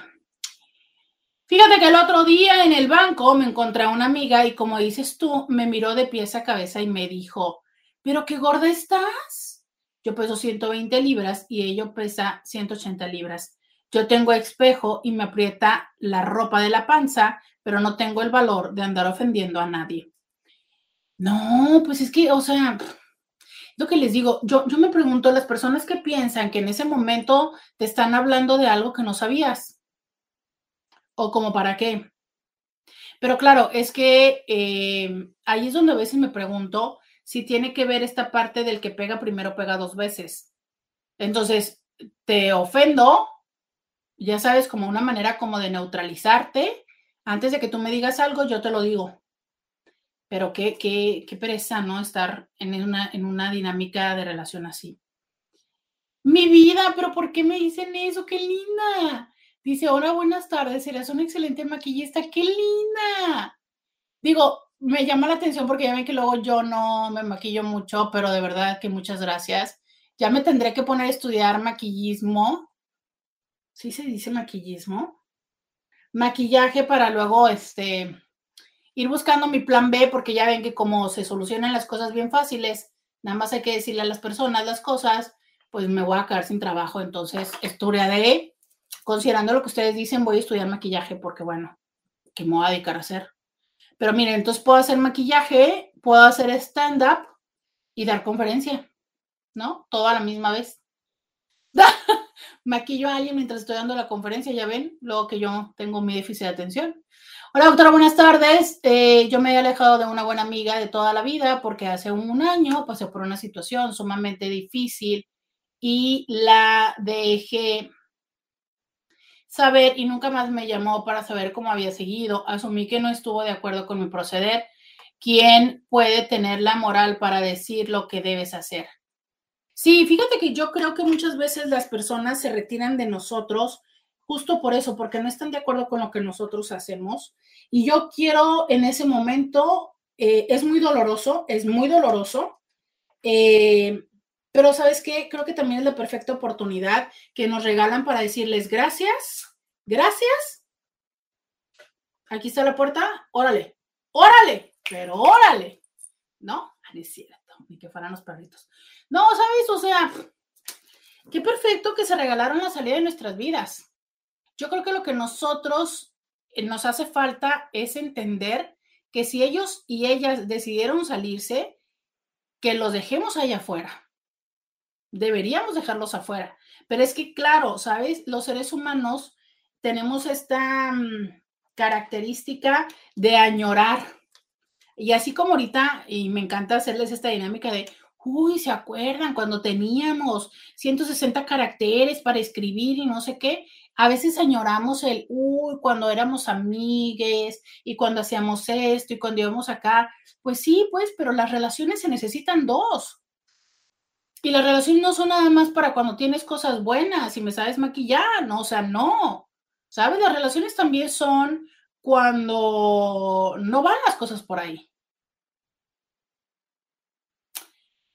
Fíjate que el otro día en el banco me encontré a una amiga y como dices tú, me miró de pies a cabeza y me dijo, pero qué gorda estás. Yo peso 120 libras y ella pesa 180 libras. Yo tengo espejo y me aprieta la ropa de la panza, pero no tengo el valor de andar ofendiendo a nadie. No, pues es que, o sea, lo que les digo, yo, yo me pregunto, las personas que piensan que en ese momento te están hablando de algo que no sabías, o como para qué. Pero claro, es que eh, ahí es donde a veces me pregunto si tiene que ver esta parte del que pega primero, pega dos veces. Entonces, te ofendo, ya sabes, como una manera como de neutralizarte. Antes de que tú me digas algo, yo te lo digo. Pero qué, qué, qué pereza, ¿no? Estar en una, en una dinámica de relación así. Mi vida, pero ¿por qué me dicen eso? ¡Qué linda! Dice, hola, buenas tardes, eres una excelente maquillista, ¡qué linda! Digo, me llama la atención porque ya ven que luego yo no me maquillo mucho, pero de verdad que muchas gracias. Ya me tendré que poner a estudiar maquillismo. ¿Sí se dice maquillismo? Maquillaje para luego este ir buscando mi plan B porque ya ven que como se solucionan las cosas bien fáciles, nada más hay que decirle a las personas las cosas, pues me voy a quedar sin trabajo. Entonces, estudiaré, considerando lo que ustedes dicen, voy a estudiar maquillaje porque bueno, que me voy a dedicar a hacer. Pero miren, entonces puedo hacer maquillaje, puedo hacer stand-up y dar conferencia, ¿no? Todo a la misma vez. Maquillo a alguien mientras estoy dando la conferencia, ya ven, luego que yo tengo mi déficit de atención. Hola, doctora, buenas tardes. Eh, yo me he alejado de una buena amiga de toda la vida porque hace un año pasé por una situación sumamente difícil y la dejé saber y nunca más me llamó para saber cómo había seguido. Asumí que no estuvo de acuerdo con mi proceder. ¿Quién puede tener la moral para decir lo que debes hacer? Sí, fíjate que yo creo que muchas veces las personas se retiran de nosotros justo por eso, porque no están de acuerdo con lo que nosotros hacemos. Y yo quiero en ese momento, eh, es muy doloroso, es muy doloroso, eh, pero ¿sabes qué? Creo que también es la perfecta oportunidad que nos regalan para decirles gracias, gracias. Aquí está la puerta, órale, órale, pero órale. No, ah, es cierto, ni que fueran los perritos. No, ¿sabes? O sea, qué perfecto que se regalaron la salida de nuestras vidas. Yo creo que lo que nosotros eh, nos hace falta es entender que si ellos y ellas decidieron salirse, que los dejemos allá afuera deberíamos dejarlos afuera. Pero es que, claro, ¿sabes? Los seres humanos tenemos esta mm, característica de añorar. Y así como ahorita, y me encanta hacerles esta dinámica de, uy, ¿se acuerdan cuando teníamos 160 caracteres para escribir y no sé qué? A veces añoramos el, uy, cuando éramos amigues y cuando hacíamos esto y cuando íbamos acá. Pues sí, pues, pero las relaciones se necesitan dos. Y las relaciones no son nada más para cuando tienes cosas buenas y me sabes maquillar, no, o sea, no. ¿Sabes? Las relaciones también son cuando no van las cosas por ahí.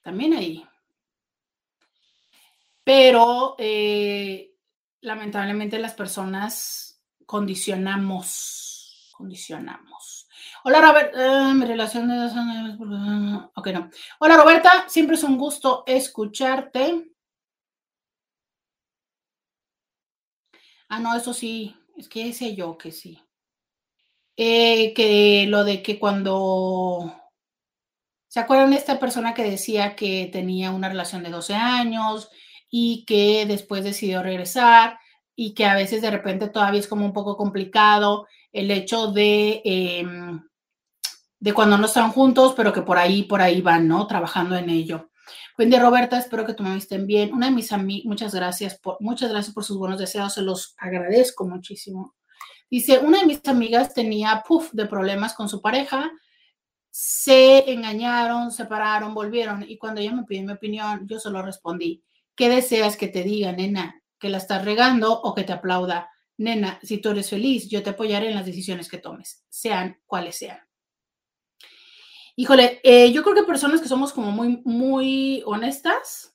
También ahí. Pero eh, lamentablemente las personas condicionamos, condicionamos. Hola, Robert. Ah, mi relación de dos años. Ok, no. Hola, Roberta. Siempre es un gusto escucharte. Ah, no, eso sí. Es que sé yo que sí. Eh, que lo de que cuando ¿Se acuerdan de esta persona que decía que tenía una relación de 12 años y que después decidió regresar y que a veces de repente todavía es como un poco complicado el hecho de, em, de cuando no están juntos, pero que por ahí, por ahí van, ¿no? Trabajando en ello. Día, Roberta. Espero que tu mamá estén bien. Una de mis amigas, muchas gracias por, muchas gracias por sus buenos deseos. Se los agradezco muchísimo. Dice, una de mis amigas tenía, puff, de problemas con su pareja se engañaron, separaron, volvieron. Y cuando ella me pidió mi opinión, yo solo respondí, ¿qué deseas que te diga, nena? ¿Que la estás regando o que te aplauda? Nena, si tú eres feliz, yo te apoyaré en las decisiones que tomes, sean cuales sean. Híjole, eh, yo creo que personas que somos como muy, muy honestas,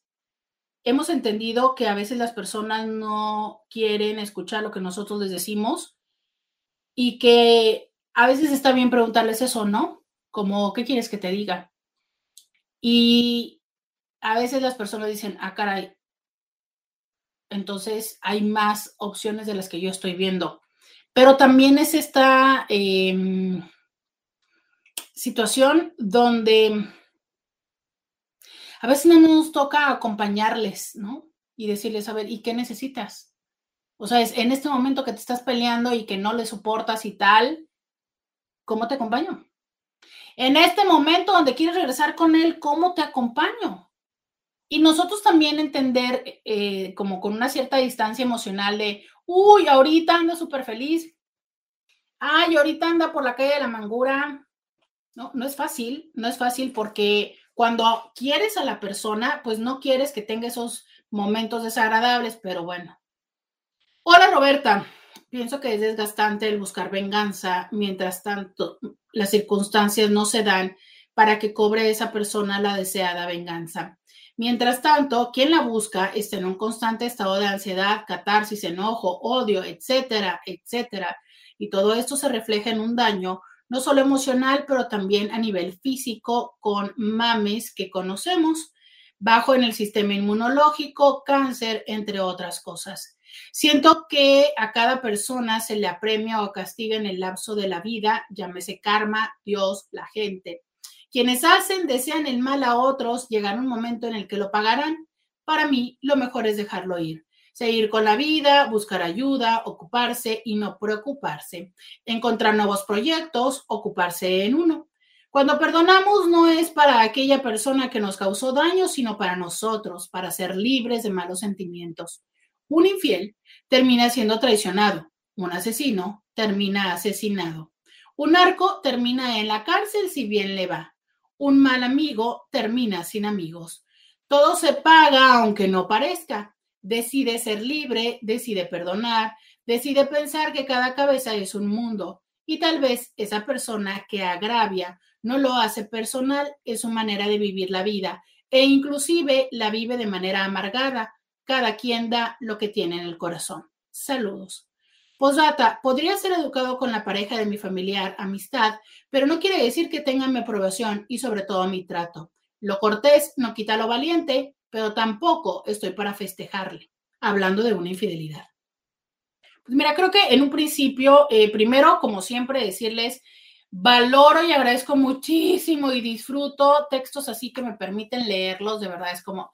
hemos entendido que a veces las personas no quieren escuchar lo que nosotros les decimos y que a veces está bien preguntarles eso, ¿no? como, ¿qué quieres que te diga? Y a veces las personas dicen, ah, caray, entonces hay más opciones de las que yo estoy viendo. Pero también es esta em, situación donde a veces no nos toca acompañarles, ¿no? Y decirles, a ver, ¿y qué necesitas? O sea, es en este momento que te estás peleando y que no le soportas y tal, ¿cómo te acompaño? En este momento donde quieres regresar con él, ¿cómo te acompaño? Y nosotros también entender eh, como con una cierta distancia emocional de, uy, ahorita anda súper feliz. Ay, ahorita anda por la calle de la amargura. No, no es fácil, no es fácil porque cuando quieres a la persona, pues no quieres que tenga esos momentos desagradables, pero bueno. Hola Roberta, pienso que es desgastante el buscar venganza, mientras tanto las circunstancias no se dan para que cobre esa persona la deseada venganza. Mientras tanto, quien la busca está en un constante estado de ansiedad, catarsis, enojo, odio, etcétera, etcétera. Y todo esto se refleja en un daño no solo emocional, pero también a nivel físico con mames que conocemos, bajo en el sistema inmunológico, cáncer, entre otras cosas. Siento que a cada persona se le apremia o castiga en el lapso de la vida, llámese karma, Dios, la gente. Quienes hacen, desean el mal a otros, llegará un momento en el que lo pagarán. Para mí, lo mejor es dejarlo ir. Seguir con la vida, buscar ayuda, ocuparse y no preocuparse. Encontrar nuevos proyectos, ocuparse en uno. Cuando perdonamos no es para aquella persona que nos causó daño, sino para nosotros, para ser libres de malos sentimientos. Un infiel termina siendo traicionado. Un asesino termina asesinado. Un narco termina en la cárcel si bien le va. Un mal amigo termina sin amigos. Todo se paga aunque no parezca. Decide ser libre, decide perdonar, decide pensar que cada cabeza es un mundo y tal vez esa persona que agravia no lo hace personal, es su manera de vivir la vida e inclusive la vive de manera amargada cada quien da lo que tiene en el corazón. Saludos. Posdata, podría ser educado con la pareja de mi familiar, amistad, pero no quiere decir que tenga mi aprobación y sobre todo mi trato. Lo cortés no quita lo valiente, pero tampoco estoy para festejarle, hablando de una infidelidad. Pues mira, creo que en un principio, eh, primero, como siempre, decirles, valoro y agradezco muchísimo y disfruto textos así que me permiten leerlos, de verdad es como,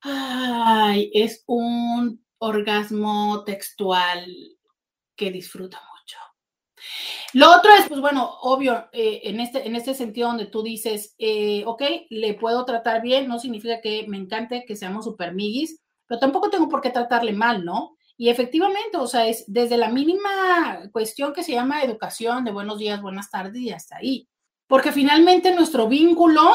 Ay, es un orgasmo textual que disfruto mucho. Lo otro es, pues bueno, obvio, eh, en, este, en este sentido donde tú dices, eh, ok, le puedo tratar bien, no significa que me encante que seamos super miguis, pero tampoco tengo por qué tratarle mal, ¿no? Y efectivamente, o sea, es desde la mínima cuestión que se llama educación de buenos días, buenas tardes y hasta ahí. Porque finalmente nuestro vínculo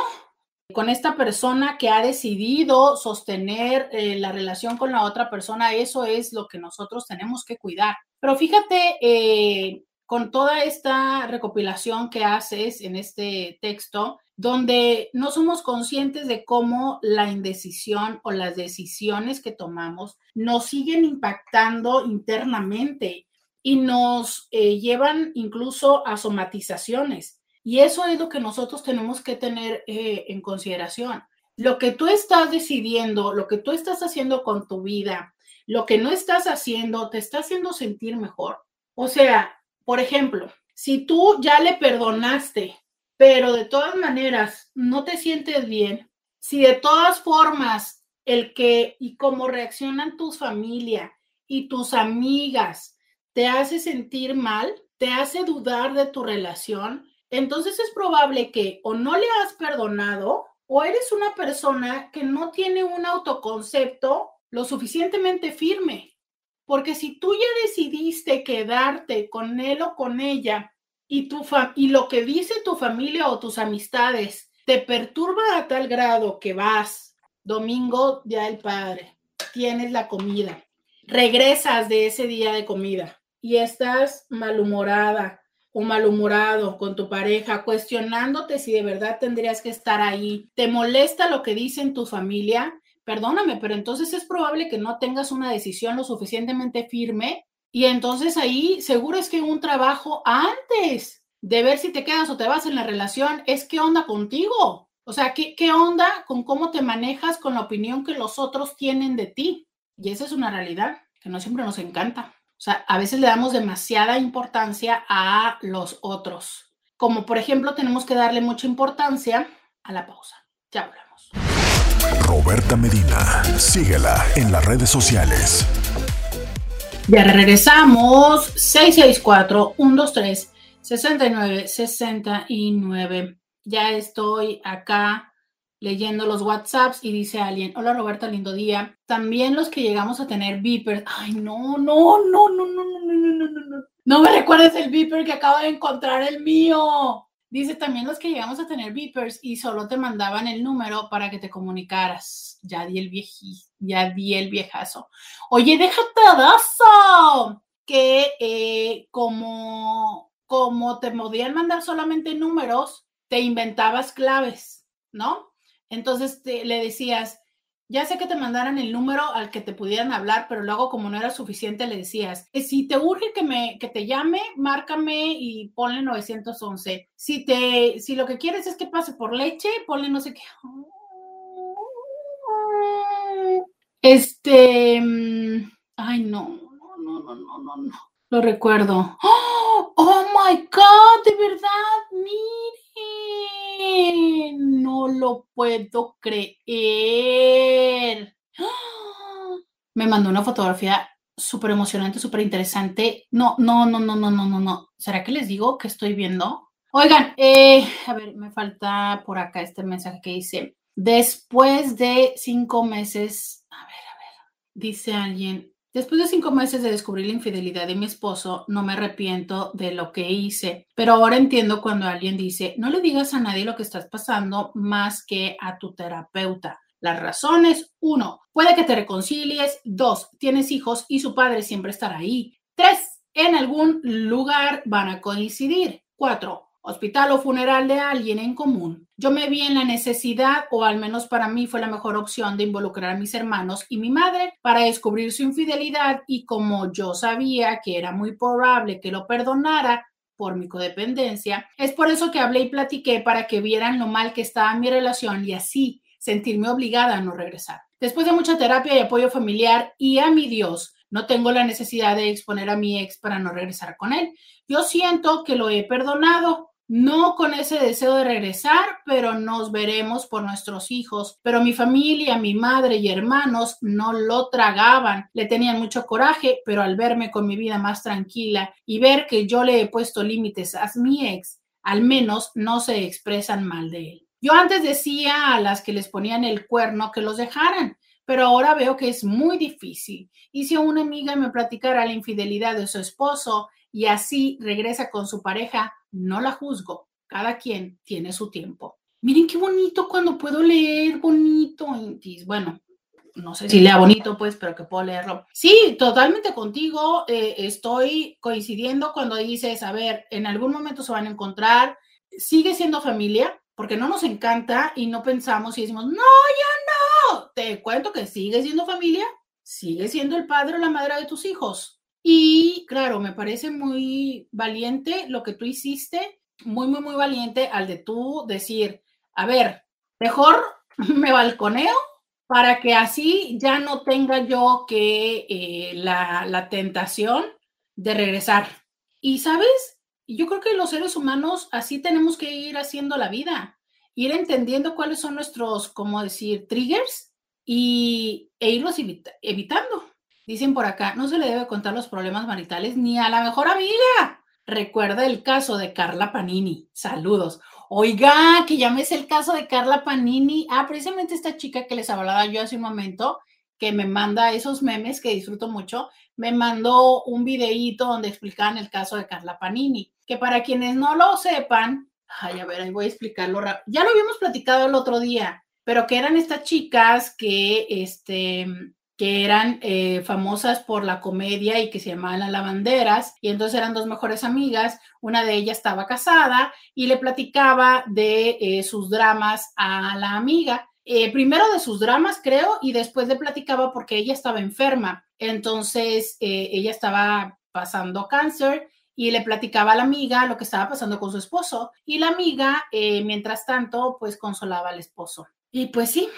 con esta persona que ha decidido sostener eh, la relación con la otra persona, eso es lo que nosotros tenemos que cuidar. Pero fíjate, eh, con toda esta recopilación que haces en este texto, donde no somos conscientes de cómo la indecisión o las decisiones que tomamos nos siguen impactando internamente y nos eh, llevan incluso a somatizaciones. Y eso es lo que nosotros tenemos que tener eh, en consideración. Lo que tú estás decidiendo, lo que tú estás haciendo con tu vida, lo que no estás haciendo, te está haciendo sentir mejor. O sea, por ejemplo, Si tú ya le perdonaste, pero de todas maneras no te sientes bien, si de todas formas el que y cómo reaccionan tus familia y tus amigas te hace sentir mal, te hace dudar de tu relación, entonces es probable que o no le has perdonado o eres una persona que no tiene un autoconcepto lo suficientemente firme. Porque si tú ya decidiste quedarte con él o con ella y, tu y lo que dice tu familia o tus amistades te perturba a tal grado que vas domingo, día del padre, tienes la comida, regresas de ese día de comida y estás malhumorada o malhumorado con tu pareja, cuestionándote si de verdad tendrías que estar ahí, te molesta lo que dicen tu familia, perdóname, pero entonces es probable que no tengas una decisión lo suficientemente firme y entonces ahí seguro es que un trabajo antes de ver si te quedas o te vas en la relación es qué onda contigo. O sea, ¿qué, qué onda con cómo te manejas con la opinión que los otros tienen de ti. Y esa es una realidad que no siempre nos encanta. O sea, a veces le damos demasiada importancia a los otros. Como por ejemplo, tenemos que darle mucha importancia a la pausa. Ya hablamos. Roberta Medina, síguela en las redes sociales. Ya regresamos. 664-123-6969. Ya estoy acá leyendo los WhatsApps y dice alguien, hola Roberta, lindo día. También los que llegamos a tener beepers. Ay, no, no, no, no, no, no, no, no, no, no. No me recuerdes el beeper que acabo de encontrar el mío. Dice también los que llegamos a tener beepers y solo te mandaban el número para que te comunicaras. Ya di el viejí, ya di el viejazo. Oye, déjate eso. Que eh, como, como te podían mandar solamente números, te inventabas claves, ¿no? Entonces le decías, ya sé que te mandaran el número al que te pudieran hablar, pero luego como no era suficiente le decías, eh, si te urge que me que te llame, márcame y ponle 911. Si te si lo que quieres es que pase por leche, ponle no sé qué. Este, mm, ay no, no, no, no, no, no, no. Lo recuerdo. ¡Oh, oh my God! De verdad, miren. No lo puedo creer. Me mandó una fotografía súper emocionante, súper interesante. No, no, no, no, no, no, no, no. ¿Será que les digo que estoy viendo? Oigan, eh, a ver, me falta por acá este mensaje que dice, después de cinco meses, a ver, a ver, dice alguien, Después de cinco meses de descubrir la infidelidad de mi esposo, no me arrepiento de lo que hice, pero ahora entiendo cuando alguien dice, no le digas a nadie lo que estás pasando más que a tu terapeuta. Las razones, uno, puede que te reconcilies, dos, tienes hijos y su padre siempre estará ahí. Tres, en algún lugar van a coincidir. Cuatro, hospital o funeral de alguien en común. Yo me vi en la necesidad, o al menos para mí fue la mejor opción, de involucrar a mis hermanos y mi madre para descubrir su infidelidad y como yo sabía que era muy probable que lo perdonara por mi codependencia, es por eso que hablé y platiqué para que vieran lo mal que estaba mi relación y así sentirme obligada a no regresar. Después de mucha terapia y apoyo familiar y a mi Dios, no tengo la necesidad de exponer a mi ex para no regresar con él. Yo siento que lo he perdonado, no con ese deseo de regresar, pero nos veremos por nuestros hijos. Pero mi familia, mi madre y hermanos no lo tragaban, le tenían mucho coraje, pero al verme con mi vida más tranquila y ver que yo le he puesto límites a mi ex, al menos no se expresan mal de él. Yo antes decía a las que les ponían el cuerno que los dejaran, pero ahora veo que es muy difícil. Y si una amiga me platicara la infidelidad de su esposo y así regresa con su pareja, no la juzgo. Cada quien tiene su tiempo. Miren qué bonito cuando puedo leer bonito. Bueno, no sé si lea bonito, pues, pero que puedo leerlo. Sí, totalmente contigo. Eh, estoy coincidiendo cuando dices, a ver, en algún momento se van a encontrar. Sigue siendo familia, porque no nos encanta y no pensamos y decimos, no, ya no. Te cuento que sigue siendo familia, sigue siendo el padre o la madre de tus hijos. Y claro, me parece muy valiente lo que tú hiciste, muy, muy, muy valiente al de tú decir, a ver, mejor me balconeo para que así ya no tenga yo que eh, la, la tentación de regresar. Y sabes, yo creo que los seres humanos así tenemos que ir haciendo la vida, ir entendiendo cuáles son nuestros, como decir, triggers y, e irlos evitando. Dicen por acá, no se le debe contar los problemas maritales ni a la mejor amiga. Recuerda el caso de Carla Panini. Saludos. Oiga, que llames el caso de Carla Panini. Ah, precisamente esta chica que les hablaba yo hace un momento, que me manda esos memes que disfruto mucho, me mandó un videíto donde explicaban el caso de Carla Panini, que para quienes no lo sepan, ay, a ver, ahí voy a explicarlo. Ya lo habíamos platicado el otro día, pero que eran estas chicas que, este, que eran eh, famosas por la comedia y que se llamaban las lavanderas, y entonces eran dos mejores amigas, una de ellas estaba casada y le platicaba de eh, sus dramas a la amiga. Eh, primero de sus dramas, creo, y después le platicaba porque ella estaba enferma. Entonces, ella estaba pasando cáncer y le platicaba a la amiga lo que estaba pasando con su esposo. Y la amiga, mientras tanto, pues consolaba al esposo. Y pues sí,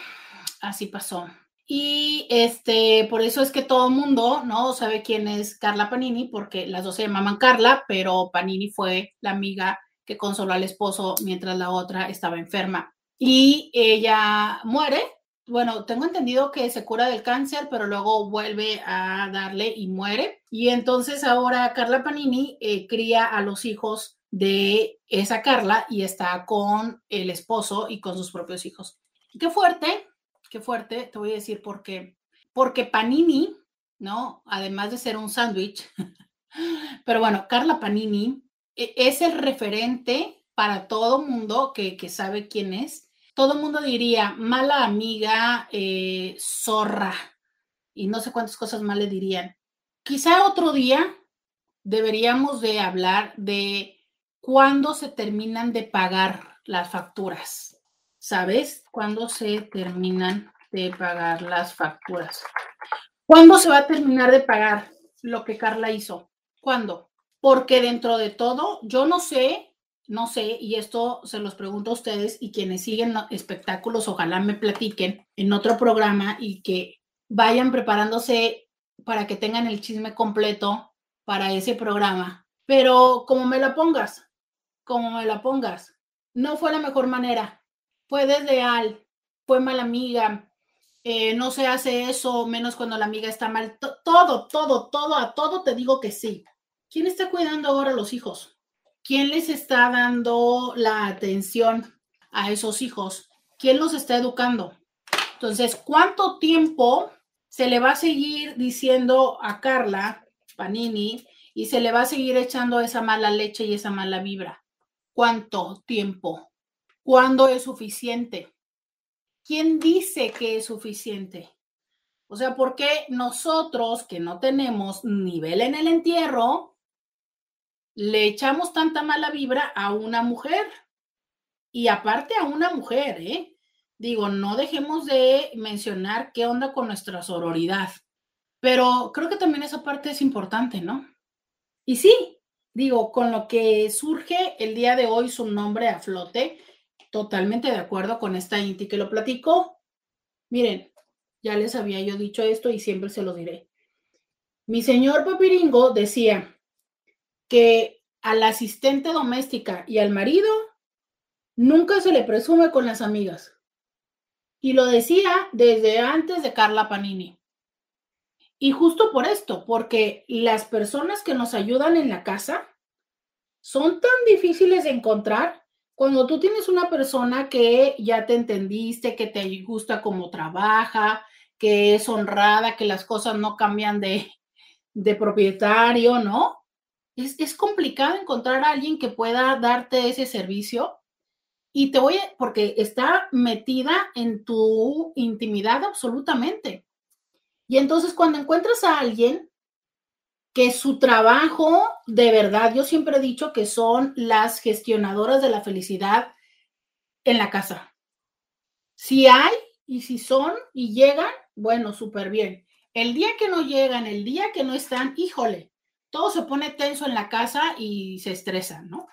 así pasó. Y este, por eso es que todo el mundo, ¿no? Sabe quién es Carla Panini, porque las dos se llamaban Carla, pero Panini fue la amiga que consoló al esposo mientras la otra estaba enferma. Y ella muere. Bueno, tengo entendido que se cura del cáncer, pero luego vuelve a darle y muere. Y entonces ahora Carla Panini eh, cría a los hijos de esa Carla y está con el esposo y con sus propios hijos. Qué fuerte, qué fuerte, te voy a decir por qué. Porque Panini, ¿no? Además de ser un sándwich, pero bueno, Carla Panini e, es el referente para todo mundo que, sabe quién es. Todo mundo diría mala amiga, eh, zorra, y no sé cuántas cosas más le dirían. Quizá otro día deberíamos de hablar de cuándo se terminan de pagar las facturas. ¿Sabes cuándo se terminan de pagar las facturas? ¿Cuándo se va a terminar de pagar lo que Carla hizo? ¿Cuándo? Porque dentro de todo, yo no sé, no sé, y esto se los pregunto a ustedes y quienes siguen espectáculos, ojalá me platiquen en otro programa y que vayan preparándose para que tengan el chisme completo para ese programa. Pero como me la pongas, como me la pongas, no fue la mejor manera fue desleal, fue mala amiga, eh, no se hace eso, menos cuando la amiga está mal. todo, todo, todo, a todo te digo que sí. ¿Quién está cuidando ahora a los hijos? ¿Quién les está dando la atención a esos hijos? ¿Quién los está educando? Entonces, ¿cuánto tiempo se le va a seguir diciendo a Carla Panini y se le va a seguir echando esa mala leche y esa mala vibra? ¿Cuánto tiempo? ¿Cuándo es suficiente? ¿Quién dice que es suficiente? O sea, ¿por qué nosotros que no tenemos nivel en el entierro, le echamos tanta mala vibra a una mujer? Y aparte a una mujer, ¿eh? Digo, no dejemos de mencionar qué onda con nuestra sororidad, pero creo que también esa parte es importante, ¿no? Y sí, digo, con lo que surge el día de hoy su nombre a flote, Totalmente de acuerdo con esta Inti que lo platicó. Miren, ya les había yo dicho esto y siempre se lo diré. Mi señor Papiringo decía que al asistente doméstica y al marido nunca se le presume con las amigas. Y lo decía desde antes de Carla Panini. Y justo por esto, porque las personas que nos ayudan en la casa son tan difíciles de encontrar cuando tú tienes una persona que ya te entendiste, que te gusta cómo trabaja, que es honrada, que las cosas no cambian de, de propietario, ¿no? Es, es, complicado encontrar a alguien que pueda darte ese servicio y te voy, a, porque está metida en tu intimidad absolutamente. Y entonces cuando encuentras a alguien que su trabajo, de verdad, yo siempre he dicho que son las gestionadoras de la felicidad en la casa. Si hay y si son y llegan, bueno, súper bien. El día que no llegan, el día que no están, híjole, todo se pone tenso en la casa y se estresa, ¿no?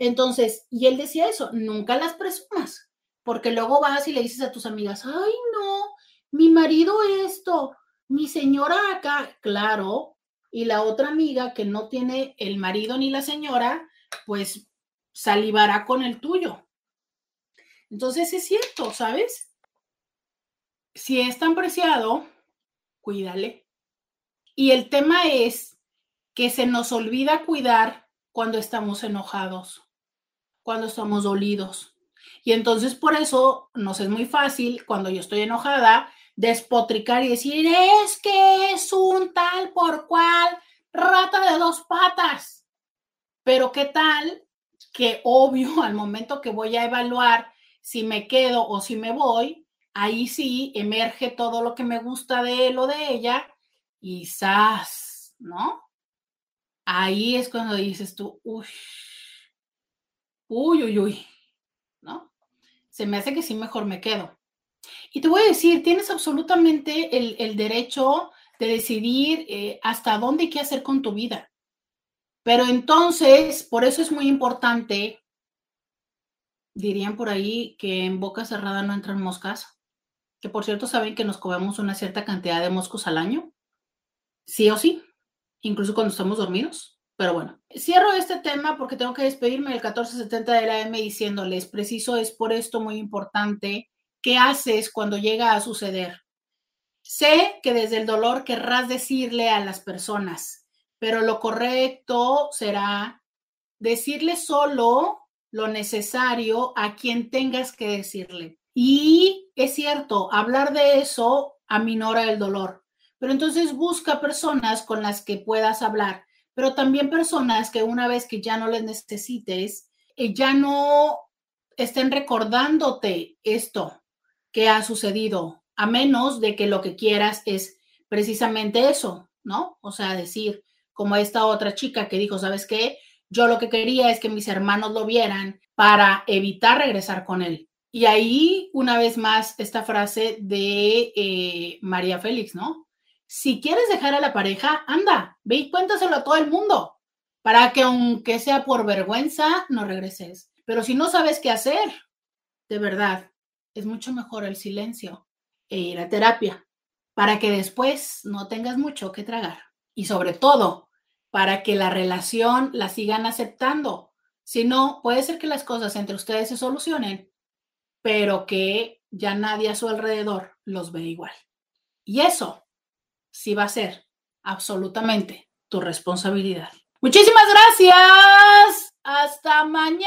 Entonces, y él decía eso, nunca las presumas, porque luego vas y le dices a tus amigas, ay, no, mi marido esto, mi señora acá, claro, y la otra amiga que no tiene el marido ni la señora, pues salivará con el tuyo. Entonces es cierto, ¿sabes? Si es tan preciado, cuídale. Y el tema es que se nos olvida cuidar cuando estamos enojados, cuando estamos dolidos. Y entonces por eso nos es muy fácil cuando yo estoy enojada despotricar y decir, es que es un tal por cual rata de dos patas. Pero qué tal que obvio al momento que voy a evaluar si me quedo o si me voy, ahí sí emerge todo lo que me gusta de él o de ella y ¡zas! ¿no? Ahí es cuando dices tú, uy, uy, uy, uy, ¿no? Se me hace que sí mejor me quedo. Y te voy a decir, tienes absolutamente el, derecho de decidir eh, hasta dónde y qué hacer con tu vida. Pero entonces, por eso es muy importante, dirían por ahí que en boca cerrada no entran moscas, que por cierto saben que nos comemos una cierta cantidad de moscos al año, sí o sí, incluso cuando estamos dormidos. Pero bueno, cierro este tema porque tengo que despedirme del 1470 de la M diciéndoles, preciso, es por esto muy importante ¿Qué haces cuando llega a suceder? Sé que desde el dolor querrás decirle a las personas, pero lo correcto será decirle solo lo necesario a quien tengas que decirle. Y es cierto, hablar de eso aminora el dolor, pero entonces busca personas con las que puedas hablar, pero también personas que una vez que ya no les necesites, eh, ya no estén recordándote esto, qué ha sucedido, a menos de que lo que quieras es precisamente eso, ¿no? O sea, decir, como esta otra chica que dijo, ¿sabes qué? Yo lo que quería es que mis hermanos lo vieran para evitar regresar con él. Y ahí, una vez más, esta frase de eh, María Félix, ¿no? Si quieres dejar a la pareja, anda, ve y cuéntaselo a todo el mundo, para que aunque sea por vergüenza, no regreses. Pero si no sabes qué hacer, de verdad, es mucho mejor el silencio e ir a terapia para que después no tengas mucho que tragar. Y sobre todo, para que la relación la sigan aceptando. Si no, puede ser que las cosas entre ustedes se solucionen, pero que ya nadie a su alrededor los ve igual. Y eso sí va a ser absolutamente tu responsabilidad. Muchísimas gracias. Hasta mañana.